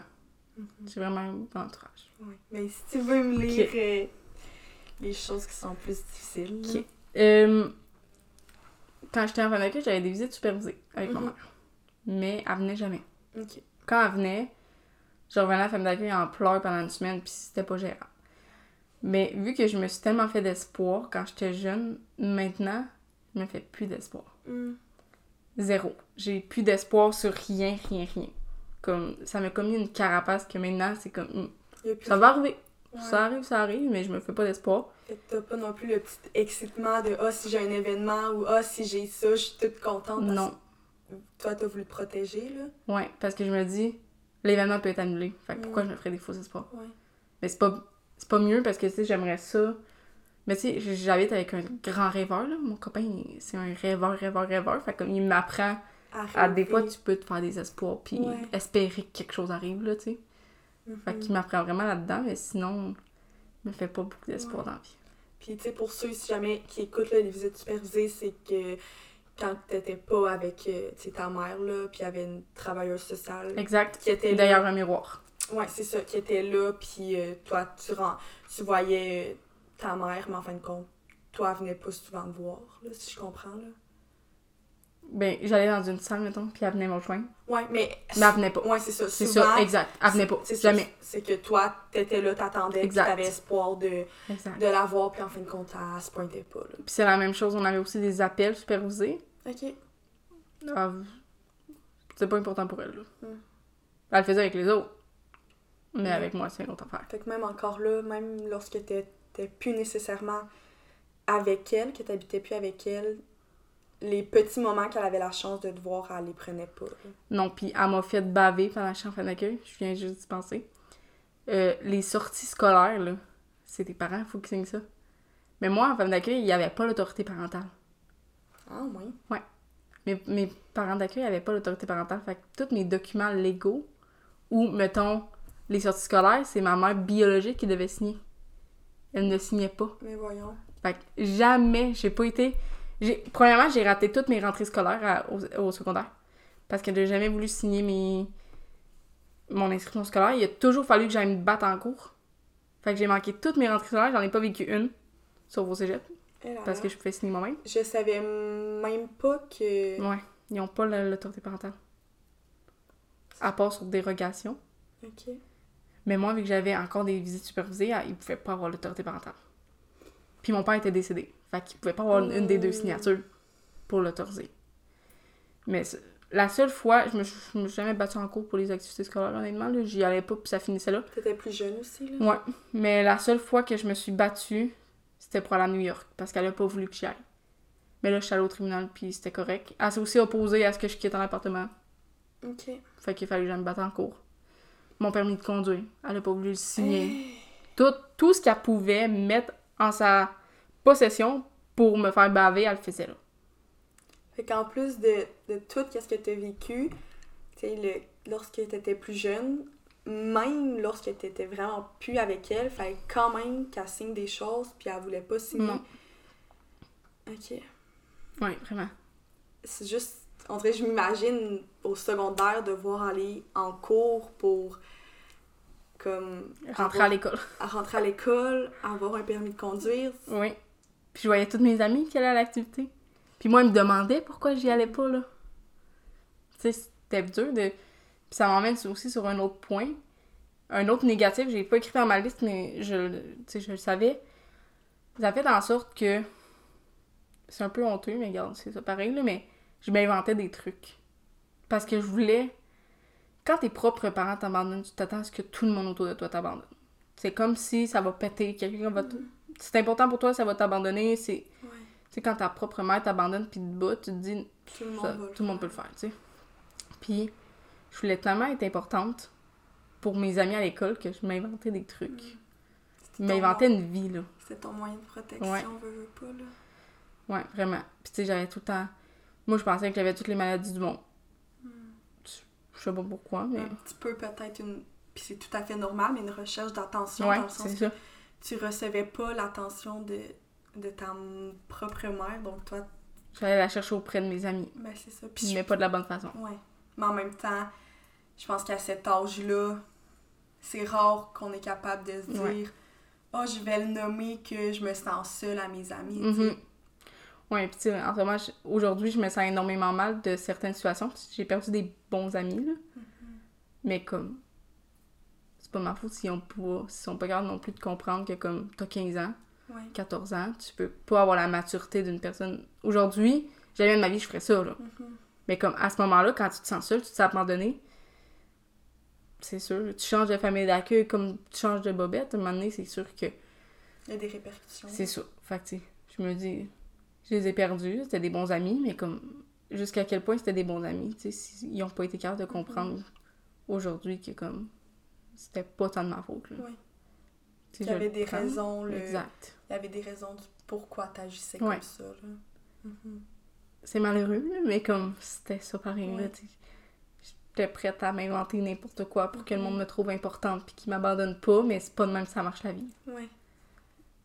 Mhm. J'ai vraiment un bon entourage. Ouais. Mais si tu veux me lire euh, les choses qui sont plus difficiles. Euh, quand j'étais en d'accueil, j'avais des visites supervisées avec ma Mhm. mère. Mais elle venait jamais. Quand elle venait, je revenais à la femme d'accueil en pleurs pendant une semaine, puis c'était pas gérable. Mais vu que je me suis tellement fait d'espoir quand j'étais jeune, maintenant, je me fais plus d'espoir. Hmm. Zéro. J'ai plus d'espoir sur rien, rien, rien. Comme, ça m'a commis une carapace que maintenant, c'est comme, plus- ça va arriver. Ouais. Ça arrive, ça arrive, mais je me fais pas d'espoir. T'as pas non plus le petit excitement de Ah, si j'ai un événement ou Ah, si j'ai ça, je suis toute contente. parce Non. que toi, t'as voulu te protéger, là. Ouais, parce que je me dis, l'événement peut être annulé. Fait que pourquoi je me ferais des faux espoirs? Ouais. Mais c'est pas, c'est pas mieux parce que, tu sais, j'aimerais ça. Mais tu sais, j'habite avec un grand rêveur, là. Mon copain, c'est un rêveur, rêveur, rêveur. Fait comme il m'apprend à des fois, tu peux te faire des espoirs puis Ouais. espérer que quelque chose arrive, là, tu sais. Fait Mhm. qu'il m'apprend vraiment là-dedans, mais sinon, il me fait pas beaucoup d'espoir Ouais. dans la vie. Puis, tu sais, pour ceux, si jamais, qui écoutent là, les visites supervisées, c'est que quand t'étais pas avec euh, ta mère, là, puis il y avait une travailleuse sociale Exact. qui était d'ailleurs, un miroir. Ouais, c'est ça, qui était là, puis euh, toi, tu, ren- tu voyais euh, ta mère, mais en fin de compte, toi, elle venait pas souvent te voir, là, si je comprends, là. Ben, j'allais dans une salle, mettons, puis elle venait me rejoindre. Ouais, mais... Mais elle venait pas. Ouais, c'est ça. C'est ça, exact. Elle venait pas. C'est Jamais. C'est que toi, t'étais là, t'attendais, t'avais espoir de, Exact. de la voir, puis en fin de compte, elle se pointait pas, là. Puis c'est la même chose, on avait aussi des appels supervisés. OK. Ah, c'est pas important pour elle, là. Hmm. Elle le faisait avec les autres. Mais Hmm. avec moi, c'est une autre affaire. Fait que même encore là, même lorsque t'étais plus nécessairement avec elle, que t'habitais plus avec elle, les petits moments qu'elle avait la chance de te voir, elle les prenait pas. Non, puis elle m'a fait baver pendant en fin d'accueil. Je viens juste d'y penser. Euh, les sorties scolaires, là, c'est tes parents, faut qu'ils signent ça. Mais moi, en fin d'accueil, il n'y avait pas l'autorité parentale. Ah, oui. Mes, mes parents d'accueil n'avaient pas l'autorité parentale. Fait que tous mes documents légaux, ou, mettons, les sorties scolaires, c'est ma mère biologique qui devait signer. Elle ne signait pas. Mais voyons. Fait que jamais, j'ai pas été. Premièrement, j'ai raté toutes mes rentrées scolaires à- au, au secondaire. Parce que j'ai jamais voulu signer mes... mon inscription scolaire. Il a toujours fallu que j'aille me battre en cours. Fait que j'ai manqué toutes mes rentrées scolaires, j'en ai pas vécu une. Sauf au cégep, Eh parce que je pouvais signer moi-même. Je savais même pas que. Ouais, ils ont pas la- l'autorité parentale. À part sur dérogation. Ok. Mais moi, vu que j'avais encore des visites supervisées, ah, ils pouvaient pas avoir l'autorité parentale. Puis mon père était décédé. Fait qu'il pouvait pas avoir une, une des deux signatures pour l'autoriser. Mais la seule fois, je me, suis- je me suis jamais battue en cours pour les activités scolaires, honnêtement. J'y allais pas, puis ça finissait là. T'étais plus jeune aussi, là. Ouais. Mais la seule fois que je me suis battue, c'était pour aller à New York, parce qu'elle a pas voulu que j'y aille. Mais là, je suis allée au tribunal, puis c'était correct. Elle s'est aussi opposée à ce que je quitte en appartement. Ok. Fait qu'il fallait que je me batte en cours. Mon permis de conduire, elle a pas voulu le signer. Hey. Tout, tout ce qu'elle pouvait mettre en sa possession pour me faire baver, elle le faisait là. Fait qu'en plus de, de tout ce que t'as vécu, tu sais, le- lorsque t'étais plus jeune, même lorsque t'étais vraiment plus avec elle, fallait quand même qu'elle signe des choses, puis elle voulait pas signer. Non. Ok. Oui, vraiment. C'est juste, en vrai, je m'imagine au secondaire devoir aller en cours pour, comme, Rentrer avoir- à l'école. à rentrer à l'école, avoir un permis de conduire. Oui. Puis je voyais toutes mes amies qui allaient à l'activité. Puis moi, ils me demandaient pourquoi j'y allais pas, là. Tu sais, c'était dur de... Puis ça m'emmène aussi sur un autre point. Un autre négatif, j'ai pas écrit dans ma liste, mais je, je le savais. Ça fait en sorte que... C'est un peu honteux, mais regarde, c'est ça pareil, là, mais je m'inventais des trucs. Parce que je voulais... Quand tes propres parents t'abandonnent, tu t'attends à ce que tout le monde autour de toi t'abandonne. C'est comme si ça va péter, quelqu'un va... t- C'est important pour toi, ça va t'abandonner, c'est... Ouais. Quand ta propre mère t'abandonne puis te bat, tu te dis, Tout le monde ça- va le tout le monde peut le faire, tu sais. Puis, je voulais tellement être importante pour mes amis à l'école que je m'inventais des trucs. Je m'inventais une vie, là. C'est ton moyen de protection, Ouais. veut, veut pas, là. Ouais, vraiment. Puis, tu sais, j'avais tout le temps. Moi, je pensais que j'avais toutes les maladies du monde. Je sais pas pourquoi, mais. Un petit peu peut-être une... Puis c'est tout à fait normal, mais une recherche d'attention Ouais, dans le sens c'est ça. Tu recevais pas l'attention de, de ta propre mère, donc toi, J'allais la chercher auprès de mes amis. ben c'est ça. Puis je- Mais pas de la bonne façon. Ouais. Mais en même temps, je pense qu'à cet âge-là, c'est rare qu'on est capable de se dire Ouais. Oh, je vais le nommer que je me sens seule à mes amis. Mhm. sais. Ouais, puis tu sais, en ce moment, aujourd'hui, je me sens énormément mal de certaines situations. J'ai perdu des bons amis, là. Mais comme, pas ma faute s'ils ont pas, sont pas capables non plus de comprendre que comme, t'as 15 ans, Ouais. 14 ans, tu peux pas avoir la maturité d'une personne. Aujourd'hui, jamais de ma vie, je ferais ça, là. Mhm. Mais comme, à ce moment-là, quand tu te sens seul, tu te sens abandonné, c'est sûr, tu changes de famille d'accueil comme tu changes de bobette, à un moment donné, c'est sûr que Il y a des répercussions. c'est ça. Fait que, tu sais, je me dis, je les ai perdus, c'était des bons amis, mais comme, jusqu'à quel point c'était des bons amis. Tu sais, ils ont pas été capables de comprendre Mm-hmm. aujourd'hui que comme c'était pas tant de ma faute. Là. Sais, Il y avait des prends. raisons, le- Exact. Il y avait des raisons du pourquoi t'agissais Ouais. comme ça, là. Mhm. C'est malheureux, mais comme c'était ça pareil. Ouais. J'étais prête à m'inventer n'importe quoi pour que le Mhm. monde me trouve importante puis qu'il m'abandonne pas, mais c'est pas de même que ça marche la vie. Ouais.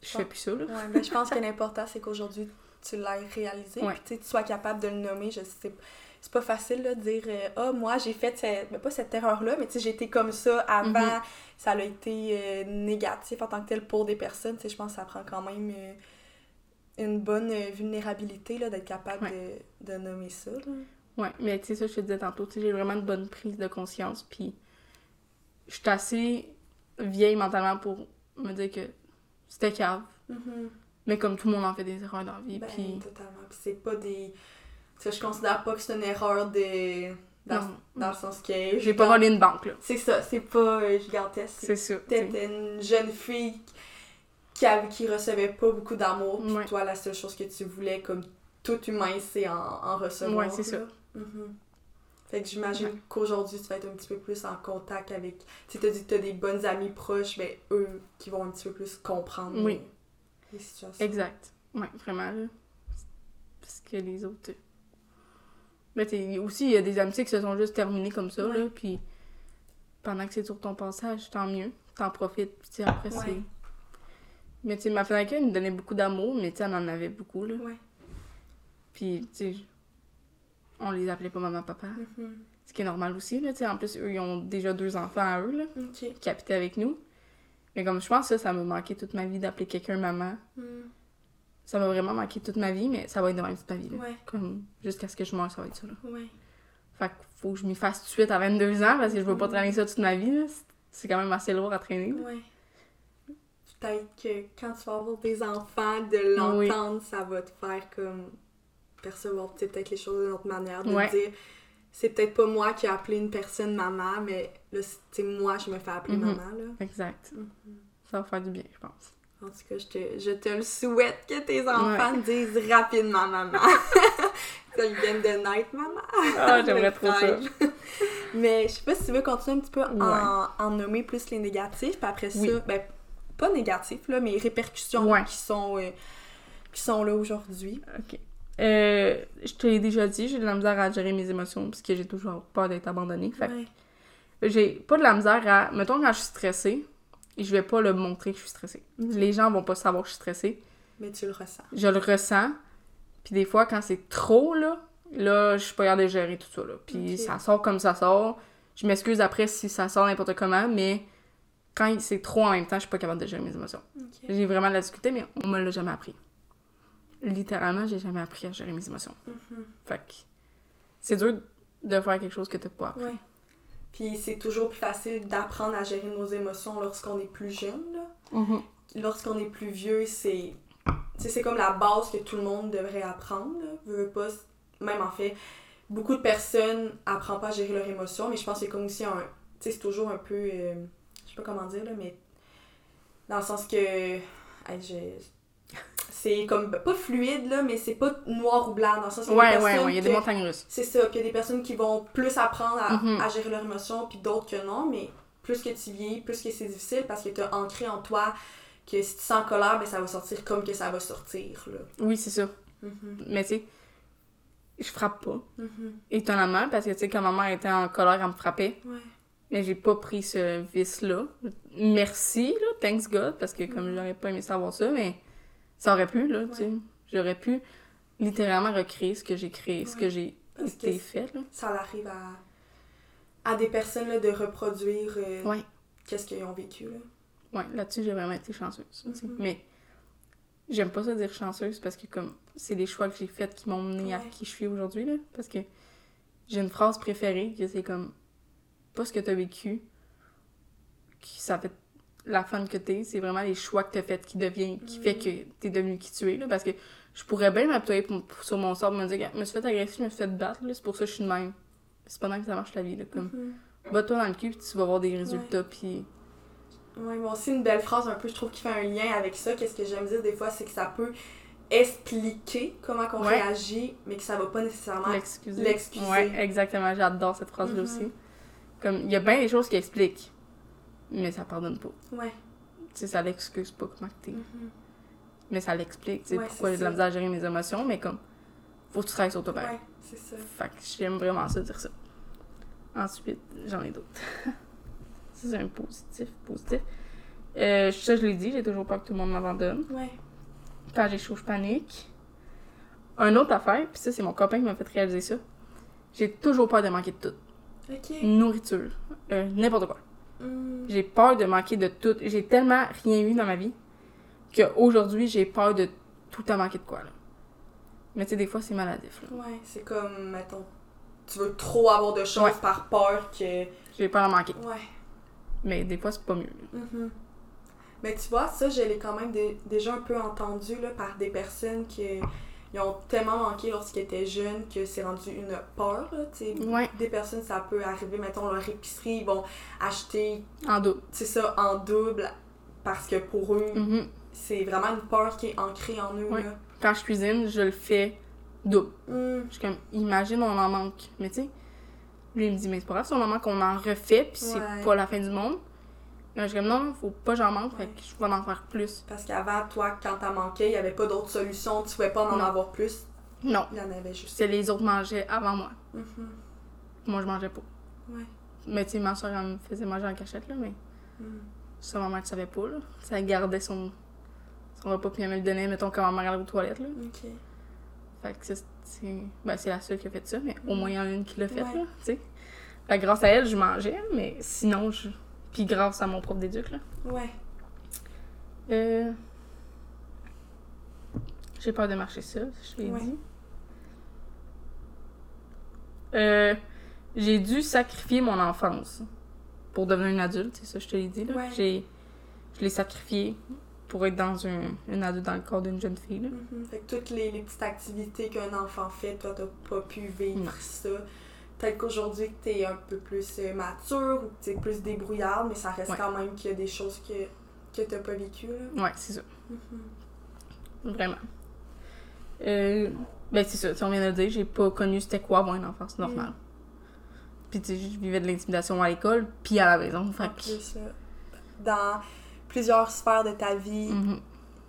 Je fais plus ça, là. Ouais, mais je pense que l'important, c'est qu'aujourd'hui, tu l'aies réalisé. Puis, tu sois capable de le nommer. Je sais, c'est pas facile là, de dire euh, Ah, moi, j'ai fait cette, ben, pas cette erreur-là, mais tu sais, j'ai été comme ça avant. Mhm. Ça a été euh, négatif en tant que tel pour des personnes. Tu sais, je pense que ça prend quand même euh, une bonne vulnérabilité là, d'être capable de, de nommer ça. là. Ouais, mais tu sais, ça, je te disais tantôt, tu sais, j'ai vraiment une bonne prise de conscience, puis je suis assez vieille mentalement pour me dire que c'était cave. Mhm. Mais comme tout le monde en fait des erreurs dans la vie, Ben, puis... totalement. Puis c'est pas des. Sais, je considère pas que c'est une erreur de. Dans, dans le sens que. J'ai pas volé une banque, là. C'est ça, c'est pas euh, gigantesque. C'est ça. T'étais une jeune fille qui, avait, qui recevait pas beaucoup d'amour, puis Ouais. toi, la seule chose que tu voulais, comme tout humain, c'est en, en recevoir. Ouais, c'est ça. Mhm. Fait que j'imagine Ouais. qu'aujourd'hui, tu vas être un petit peu plus en contact avec. Tu t'as dit que t'as des bonnes amies proches, mais eux qui vont un petit peu plus comprendre Oui. les, les situations. Exact. Ouais, vraiment, là. Parce que les autres... Mais aussi, il y a des amitiés qui se sont juste terminées comme ça, Ouais. là, puis pendant que c'est sur ton passage, tant mieux. T'en profites, puis après, Ouais. c'est... Mais tu sais, ma fille elle me donnait beaucoup d'amour, mais tu sais, elle en avait beaucoup, là. Ouais. Puis, tu sais, on les appelait pas maman, papa. Mhm. Ce qui est normal aussi, là, tu sais. En plus, eux, ils ont déjà deux enfants à eux, là, qui habitaient avec nous. Mais comme je pense ça, ça m'a manqué toute ma vie d'appeler quelqu'un maman. Mhm. Ça m'a vraiment manqué toute ma vie, mais ça va être de même toute ma vie, là. Ouais. Comme, jusqu'à ce que je meure, ça va être ça, là. Ouais. Fait qu'il faut que je m'y fasse tout de suite à 22 ans, parce que je veux pas traîner ça toute ma vie, là. C'est- quand même assez lourd à traîner, là. Ouais. Peut-être que quand tu vas avoir des enfants, de l'entendre, ça va te faire comme percevoir peut-être les choses d'une autre manière, de Ouais. dire c'est peut-être pas moi qui ai appelé une personne maman, mais là, c'est moi, je me fais appeler Mhm. maman, là. Exact. Mhm. Ça va faire du bien, je pense. En tout cas, je te, je te le souhaite que tes enfants disent rapidement maman. ça, viennent de naître, maman. Ah, j'aimerais trop ça. Mais je sais pas si tu veux continuer un petit peu Ouais. en, en nommer plus les négatifs, puis après Oui. ça, ben, pas négatifs, là, mais répercussions Ouais. qui, sont, euh, qui sont là aujourd'hui. Ok. Euh, je te l'ai déjà dit, j'ai de la misère à gérer mes émotions parce que j'ai toujours peur d'être abandonnée. Fait j'ai pas de la misère à. Mettons, quand je suis stressée, je vais pas le montrer que je suis stressée. Les gens vont pas savoir que je suis stressée. Mais tu le ressens. Je le ressens. Puis des fois, quand c'est trop, là, là, je suis pas capable de gérer tout ça, là. Puis ça sort comme ça sort. Je m'excuse après si ça sort n'importe comment, mais quand c'est trop en même temps, je suis pas capable de gérer mes émotions. J'ai vraiment de la difficulté, mais on me l'a jamais appris. Littéralement, j'ai jamais appris à gérer mes émotions. Fait que c'est dur de faire quelque chose que t'as pas appris. Ouais. Puis c'est toujours plus facile d'apprendre à gérer nos émotions lorsqu'on est plus jeune, là. lorsqu'on est plus vieux, c'est c'est comme la base que tout le monde devrait apprendre. Veux, pas, même en fait, beaucoup de personnes apprennent pas à gérer leurs émotions, mais je pense que c'est comme aussi un. C'est toujours un peu. euh, je sais pas comment dire, là, mais. Dans le sens que. hey, je- c'est comme. Pas fluide, là, mais c'est pas noir ou blanc. Dans le sens Ouais, ouais, ouais, il y a des montagnes russes. c'est ça, puis il y a des personnes qui vont plus apprendre à, Mhm. à gérer leurs émotions, puis d'autres que non, mais plus que tu vieillis, plus que c'est difficile parce que tu as ancré en toi que si tu sens colère, ben ça va sortir comme que ça va sortir. Là. Oui, c'est ça. Mhm, Mais tu sais, je frappe pas. mhm, Étonnamment, parce que tu sais, quand ma mère était en colère, elle me frappait. Ouais. Mais j'ai pas pris ce vice-là. Merci, là, thanks God, parce que comme Mhm. j'aurais pas aimé savoir ça, mais ça aurait pu, là, tu sais. J'aurais pu littéralement recréer ce que j'ai créé, ce que j'ai été fait, là. ça arrive à, à des personnes là, de reproduire euh, Ouais. qu'est-ce qu'ils ont vécu. Là. Ouais, là-dessus, j'ai vraiment été chanceuse. Mhm. Mais j'aime pas ça dire chanceuse parce que comme c'est des choix que j'ai faits qui m'ont mené à qui je suis aujourd'hui, là. Parce que j'ai une phrase préférée que c'est comme pas ce que t'as vécu qui ça fait la femme que t'es, c'est vraiment les choix que t'as fait qui devient, qui fait que t'es devenu qui tu es, là. Parce que je pourrais bien m'appuyer sur mon sort, me dire, je me suis fait agresser, je me suis fait battre, c'est pour ça que je suis de même. C'est pas même que ça marche la vie, là. Comme, Mhm. va-toi dans le cul, puis tu vas voir des résultats, puis Ouais, moi aussi, une belle phrase un peu, je trouve, qui fait un lien avec ça. Qu'est-ce que j'aime dire des fois, c'est que ça peut expliquer comment qu'on Ouais. réagit, mais que ça va pas nécessairement L'excuser. Ouais, exactement. J'adore cette phrase-là Mhm. aussi. Comme, il y a bien des choses qui expliquent, mais ça pardonne pas. Ouais. Tu sais, ça l'excuse pas comment t'es. Mhm. Mais ça l'explique, tu sais, Ouais, pourquoi j'ai de la misère à gérer mes émotions, mais comme, faut que tu travailles sur toi. Ouais, c'est ça. Fait que j'aime vraiment ça, dire ça. Ensuite, j'en ai d'autres. c'est un positif, positif. Euh, ça, je l'ai dit, j'ai toujours peur que tout le monde m'abandonne. Ouais. Quand j'ai chaud, je panique. Un autre affaire, puis ça, c'est mon copain qui m'a fait réaliser ça. J'ai toujours peur de manquer de tout. Ok. Nourriture, euh, n'importe quoi. Hmm. J'ai peur de manquer de tout. J'ai tellement rien eu dans ma vie qu'aujourd'hui, j'ai peur de tout à manquer de quoi, là. Mais tu sais, des fois, c'est maladif, là. Ouais, c'est comme, mettons, tu veux trop avoir de choses Ouais. par peur que. J'ai peur d'en manquer. Ouais. Mais des fois, c'est pas mieux. Mhm. Mais tu vois, ça, je l'ai quand même dé- déjà un peu entendu là, par des personnes qui ils ont tellement manqué lorsqu'ils étaient jeunes que c'est rendu une peur. Ouais, Des personnes, ça peut arriver, mettons, leur épicerie, ils vont acheter, en double. c'est ça, en double parce que pour eux, Mhm. c'est vraiment une peur qui est ancrée en eux. Ouais. Là. Quand je cuisine, je le fais double. Hmm. Je suis comme, imagine, on en manque. Mais tu sais, lui, il me dit, mais c'est pas grave, c'est un moment qu'on en refait, puis c'est pas la fin du monde. Mais je suis comme, non, faut pas que j'en manque, Ouais. fait que je vais en faire plus. Parce qu'avant, toi, quand t'as manqué, il n'y avait pas d'autre solution, tu pouvais pas en avoir plus? Non, Il y en avait juste. c'est les autres mangeaient avant moi. Mhm. Moi, je mangeais pas. Ouais. Mais tu sais, ma soeur, elle me faisait manger en cachette, là, mais Hmm. ça, ma mère ne savait pas, là. Ça gardait son, son repas, puis elle me le donnait, mettons, quand ma mère allait aux toilettes, là. Ok. Fait que c'est- ben, c'est la seule qui a fait ça, mais au moins il y en a une qui l'a fait, Ouais. là, tu sais. Grâce à elle, je mangeais, mais sinon, je... Puis grâce à mon prof d'éduc, là. Ouais. Euh... J'ai peur de marcher seule, je l'ai Ouais. dit. Euh... J'ai dû sacrifier mon enfance pour devenir une adulte, c'est ça, je te l'ai dit, là. Ouais. J'ai... Je l'ai sacrifié pour être dans un, une adulte dans le corps d'une jeune fille, là. Mhm. Fait que toutes les, les petites activités qu'un enfant fait, toi, t'as pas pu vivre ça. Peut-être qu'aujourd'hui, que t'es un peu plus euh, mature ou que t'es plus débrouillarde, mais ça reste Ouais. quand même qu'il y a des choses que, que t'as pas vécues, là. Ouais, c'est ça. Mhm. Vraiment. Euh, ben, c'est ça, tu sais, on vient de le dire, j'ai pas connu c'était quoi avoir une enfance normale. Puis, tu sais, je vivais de l'intimidation à l'école, puis à la maison. Fait En que. plus, là, dans plusieurs sphères de ta vie, Mhm.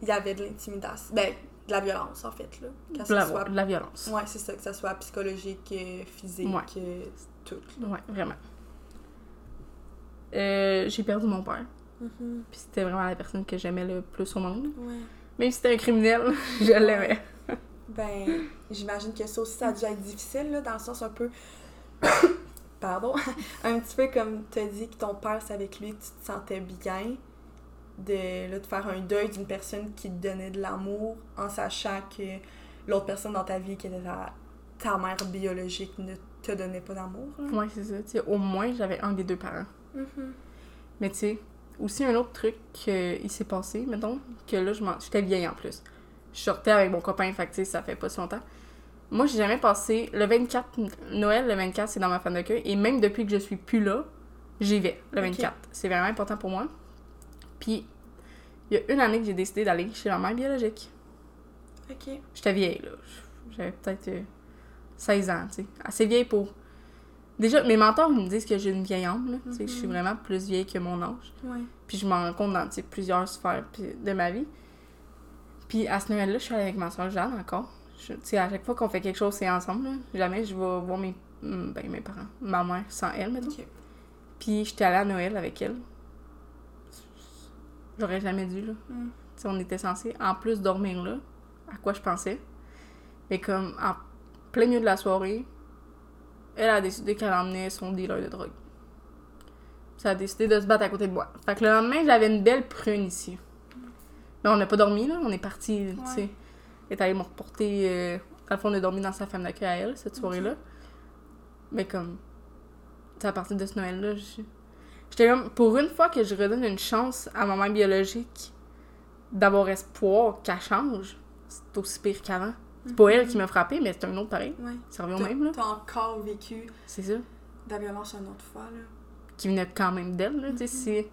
il y avait de l'intimidation. Ben, de la violence, en fait, là. Que ce la, soit... de la violence. Ouais, c'est ça, que ça soit psychologique, euh, physique, Ouais. euh, tout. Ouais, vraiment. Euh, j'ai perdu mon père. Mhm. Puis c'était vraiment la personne que j'aimais le plus au monde. Ouais. Même si c'était un criminel, je l'aimais. Ben, j'imagine que ça aussi, ça a dû être difficile, là, dans le sens un peu. Pardon. un petit peu comme tu as dit que ton père, c'est avec lui, tu te sentais bien. De, là, de faire un deuil d'une personne qui te donnait de l'amour en sachant que l'autre personne dans ta vie, qui était ta, ta mère biologique, ne te donnait pas d'amour. là. Ouais, c'est ça. Au moins, j'avais un des deux parents. Mhm. Mais tu sais, aussi un autre truc qu'il s'est passé, mettons, que là, je m'en- j'étais vieille en plus. Je sortais avec mon copain, fait que ça fait pas si longtemps. Moi, j'ai jamais passé. Le 24, Noël, le 24, c'est dans ma fan de queue. Et même depuis que je suis plus là, j'y vais, le Ok. 24. C'est vraiment important pour moi. Puis, il y a une année que j'ai décidé d'aller chez ma mère biologique. Ok. J'étais vieille, là. J'avais peut-être euh, 16 ans, tu sais. Assez vieille pour. Déjà, mes mentors me disent que j'ai une vieille âme, là. Tu sais, je suis Mhm. vraiment plus vieille que mon âge. Ouais. Puis je m'en rends compte dans plusieurs sphères de ma vie. Puis à ce Noël-là, je suis allée avec ma soeur Jeanne encore. Tu sais, à chaque fois qu'on fait quelque chose, c'est ensemble. là. Jamais je vais voir mes, mm, ben, mes parents, ma mère sans elle, mettons. Ok. Puis j'étais allée à Noël avec elle. J'aurais jamais dû, là. Mm. On était censés en plus dormir là, à quoi je pensais. Mais comme en plein milieu de la soirée, elle a décidé qu'elle emmenait son dealer de drogue. Ça a décidé de se battre à côté de moi. Fait que le lendemain, j'avais une belle prune ici. Mais on n'a pas dormi, là. On est parti, tu sais. Elle est allée me reporter. Euh... Dans le fond, on a dormi dans sa femme d'accueil à elle, cette soirée-là. Mais comme. à partir de ce Noël-là, je- j'étais comme. Pour une fois que je redonne une chance à ma mère biologique d'avoir espoir qu'elle change, c'est aussi pire qu'avant. C'est pas elle qui m'a frappé, mais c'est un autre pareil. Ouais. Ça revient au même, là. t'as encore vécu C'est ça. de la violence une autre fois, là. Qui venait quand même d'elle, là. Tu sais, Mhm. si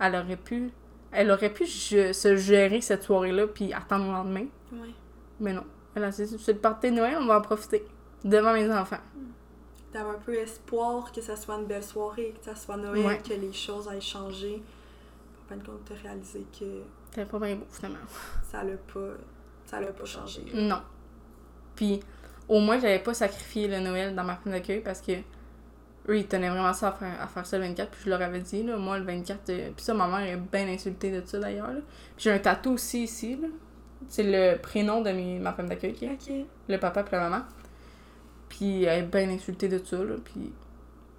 elle aurait pu. Elle aurait pu se gérer cette soirée-là puis attendre le lendemain. Ouais. Mais non. Elle c'est le party de Noël, on va en profiter. Devant mes enfants. D'avoir un peu espoir que ça soit une belle soirée, que ça soit Noël, que les choses aillent changer. Pour pas compte, de réaliser que. C'était pas bien beau, finalement. Ça l'a pas. Ça l'a pas changé. Non. Puis, au moins, j'avais pas sacrifié le Noël dans ma fin d'accueil parce que eux, ils tenaient vraiment ça à faire, à faire ça le 24. Puis je leur avais dit, là, moi, le 24. Euh, puis ça, ma mère est bien insultée de ça d'ailleurs. J'ai un tatou aussi ici. Là. C'est le prénom de ma femme d'accueil qui est. Le papa puis la maman. Puis elle est bien insultée de ça. Là, puis...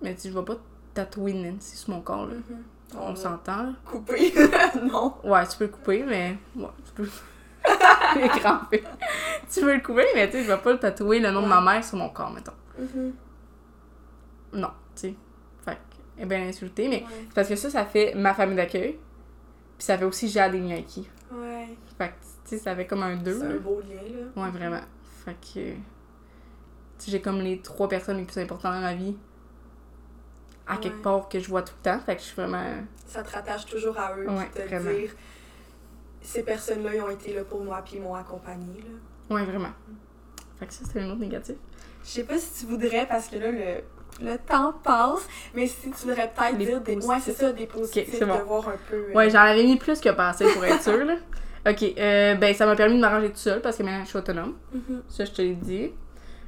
Mais tu je vais pas tatouer Nancy sur mon corps. Là. Mm-hmm. On, s'entend. Couper. non. Ouais, tu peux le couper, mais. Ouais, tu peux. tu peux le couper, mais tu sais, je vais pas le tatouer le nom de ma mère sur mon corps, mettons. Mm-hmm. Non, tu sais. Fait elle est bien insultée, mais parce que ça, ça fait ma famille d'accueil. Puis ça fait aussi Jade et Miyaki. Ouais. Fait que, tu sais, ça fait comme un deux. C'est un beau lien, là. Ouais, vraiment. Fait que. J'ai comme les trois personnes les plus importantes dans ma vie. À quelque part que je vois tout le temps. Fait que je suis vraiment. Ça te rattache toujours à eux. Ouais, te vraiment. dire. Ces personnes-là, ils ont été là pour moi, puis ils m'ont accompagné, là. Ouais, vraiment. Fait que ça, c'était un autre négatif. Je sais pas si tu voudrais, parce que là, le le temps passe, mais si tu voudrais peut-être dire des, ouais, c'est ça, des positifs, de voir un peu. Euh, ouais, j'en avais mis plus que passé pour être sûre, là. Ok, euh, ben ça m'a permis de m'arranger tout seul parce que maintenant je suis autonome. Mm-hmm. Ça, je te l'ai dit.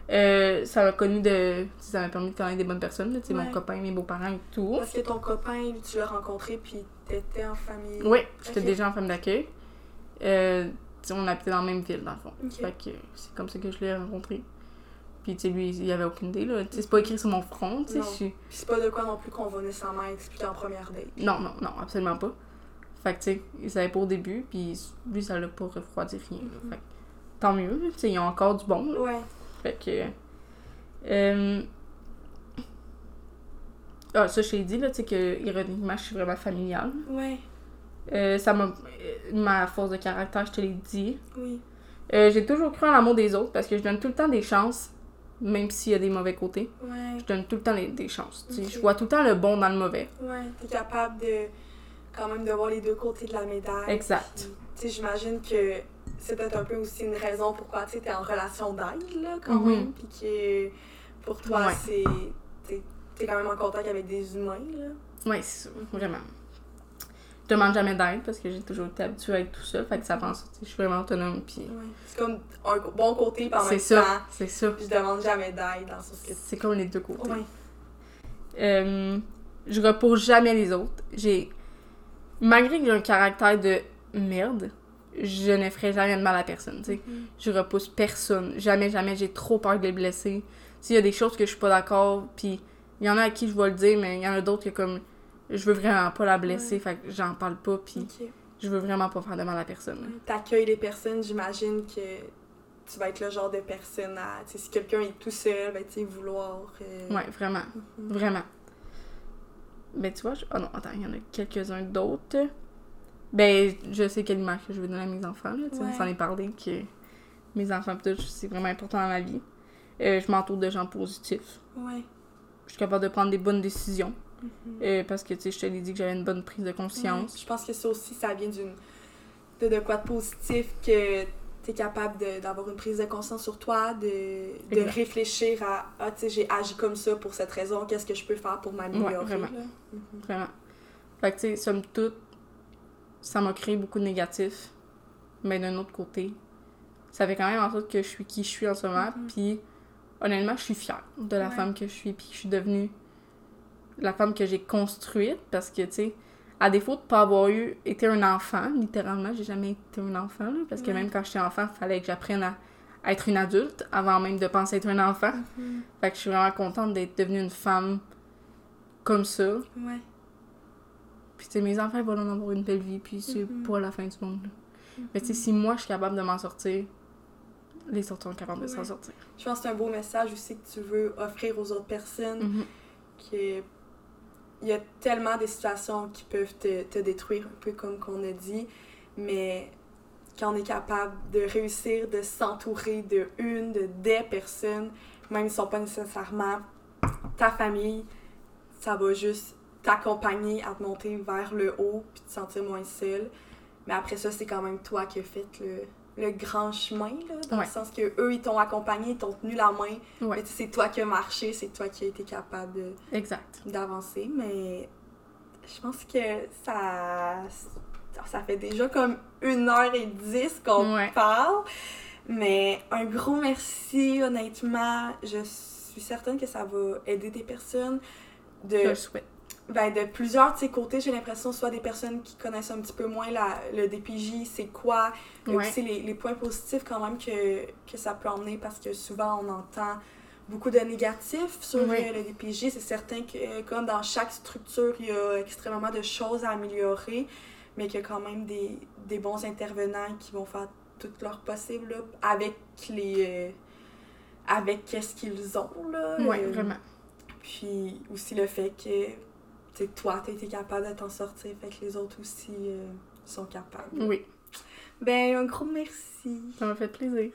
Euh, ça m'a connu de. Ça m'a permis de connaître des bonnes personnes, tu sais, mon copain, mes beaux-parents et tout. Parce que ton copain, tu l'as rencontré puis t'étais en famille. Oui, j'étais déjà en famille d'accueil. Euh, on habitait dans la même ville, dans le fond. Fait que c'est comme ça que je l'ai rencontré. Puis, tu sais, lui, il avait aucune idée, là. c'est pas écrit sur mon front, tu sais. Puis c'est pas de quoi non plus qu'on va nécessairement expliquer en première date. Non, non, non, absolument pas. Fait que, tu sais, il savait pas au début, puis lui, ça l'a pas refroidi rien. Fait que, tant mieux, tu sais, ils ont encore du bon, Ouais. Fait que. Euh... Ah, ça, je t'ai dit, là, tu sais, que, ironiquement, je suis vraiment familiale. Ouais. Euh, ça m'a. Ma force de caractère, je te l'ai dit. Oui. Euh, j'ai toujours cru en l'amour des autres parce que je donne tout le temps des chances même s'il y a des mauvais côtés. Je donne tout le temps des chances. Je vois tout le temps le bon dans le mauvais. Ouais, t'es capable de quand même de voir les deux côtés de la médaille. Exact. Tu j'imagine que c'est peut-être un peu aussi une raison pourquoi tu es en relation d'aide, là, quand mhm. même. Puis que pour toi, c'est. T'es quand même en contact avec des humains, là. Oui, c'est ça, vraiment je demande jamais d'aide parce que j'ai toujours été habituée à être tout seul. Fait que ça pense, je suis vraiment autonome. Puis... C'est comme un bon côté par même ça, C'est ça. Je demande jamais d'aide dans ce que C'est comme les deux côtés. Euh, je repose jamais les autres. J'ai. Malgré que j'ai un caractère de merde, je ne ferai jamais de mal à personne. Mm-hmm. Je repousse personne. Jamais, jamais. J'ai trop peur de les blesser. S'il y a des choses que je suis pas d'accord, puis il y en a à qui je vais le dire, mais il y en a d'autres que comme je veux vraiment pas la blesser, fait que j'en parle pas, puis je veux vraiment pas faire de mal à la personne. T'accueilles les personnes, j'imagine que tu vas être le genre de personne à. si quelqu'un est tout seul, ben, tu vouloir. Euh, ouais, vraiment. Mhm. Vraiment. Ben, tu vois, oh non, attends, il y en a quelques-uns d'autres. Ben, je sais quelle image que je veux donner à mes enfants, là, tu sais, on s'en est parlé que mes enfants, c'est vraiment important dans ma vie. Euh, je m'entoure de gens positifs. Ouais. Je suis capable de prendre des bonnes décisions. Mhm. Euh, parce que, tu sais, je te l'ai dit que j'avais une bonne prise de conscience. je pense que ça aussi, ça vient d'une de, de quoi de positif que tu es capable d'avoir une prise de conscience sur toi, de, de réfléchir à Ah, tu sais, j'ai agi comme ça pour cette raison, qu'est-ce que je peux faire pour m'améliorer. vraiment. Mhm. Vraiment. Fait que, tu sais, somme toute, ça m'a créé beaucoup de négatifs. Mais d'un autre côté, ça fait quand même en sorte que je suis qui je suis en ce moment. Mhm. Puis, honnêtement, je suis fière de la femme que je suis, puis que je suis devenue la femme que j'ai construite parce que, tu sais, à défaut de pas avoir eu été un enfant, littéralement, j'ai jamais été un enfant, là, parce que même quand j'étais enfant, il fallait que j'apprenne à, être une adulte avant même de penser être un enfant. Mm-hmm. Fait que je suis vraiment contente d'être devenue une femme comme ça. Ouais. Puis, tu sais, mes enfants vont en avoir une belle vie, puis c'est mm-hmm. pas la fin du monde. Mais, tu sais, si moi, je suis capable de m'en sortir, les autres sont capables de s'en sortir. Je pense que c'est un beau message aussi que tu veux offrir aux autres personnes. Mm-hmm. qui il y a tellement de situations qui peuvent te, te détruire, un peu comme qu'on a dit, mais quand on est capable de réussir de s'entourer de une, de des personnes, même si ne sont pas nécessairement ta famille, ça va juste t'accompagner à te monter vers le haut puis te sentir moins seul. Mais après ça, c'est quand même toi qui as fait le, le grand chemin, là, dans Ouais. le sens que eux ils t'ont accompagné, ils t'ont tenu la main, Ouais. mais c'est toi qui as marché, c'est toi qui as été capable d'avancer, mais je pense que ça, ça fait déjà comme une heure et dix qu'on Ouais. parle, mais un gros merci, honnêtement, je suis certaine que ça va aider des personnes Je de le souhaite. Ben, de plusieurs de ces côtés, j'ai l'impression, soit des personnes qui connaissent un petit peu moins la, le DPJ, c'est quoi, euh, Ouais. aussi les, les points positifs quand même que, que ça peut emmener, parce que souvent on entend beaucoup de négatifs sur Oui. le DPJ. C'est certain que, euh, comme dans chaque structure, il y a extrêmement de choses à améliorer, mais qu'il y a quand même des, des bons intervenants qui vont faire tout leur possible là, avec les... euh, avec qu'est-ce qu'ils ont, là. Oui, Euh, vraiment. puis aussi le fait que toi, t'as été capable de t'en sortir, fait que les autres aussi euh, sont capables. Oui, Ben, un gros merci. ça m'a fait plaisir.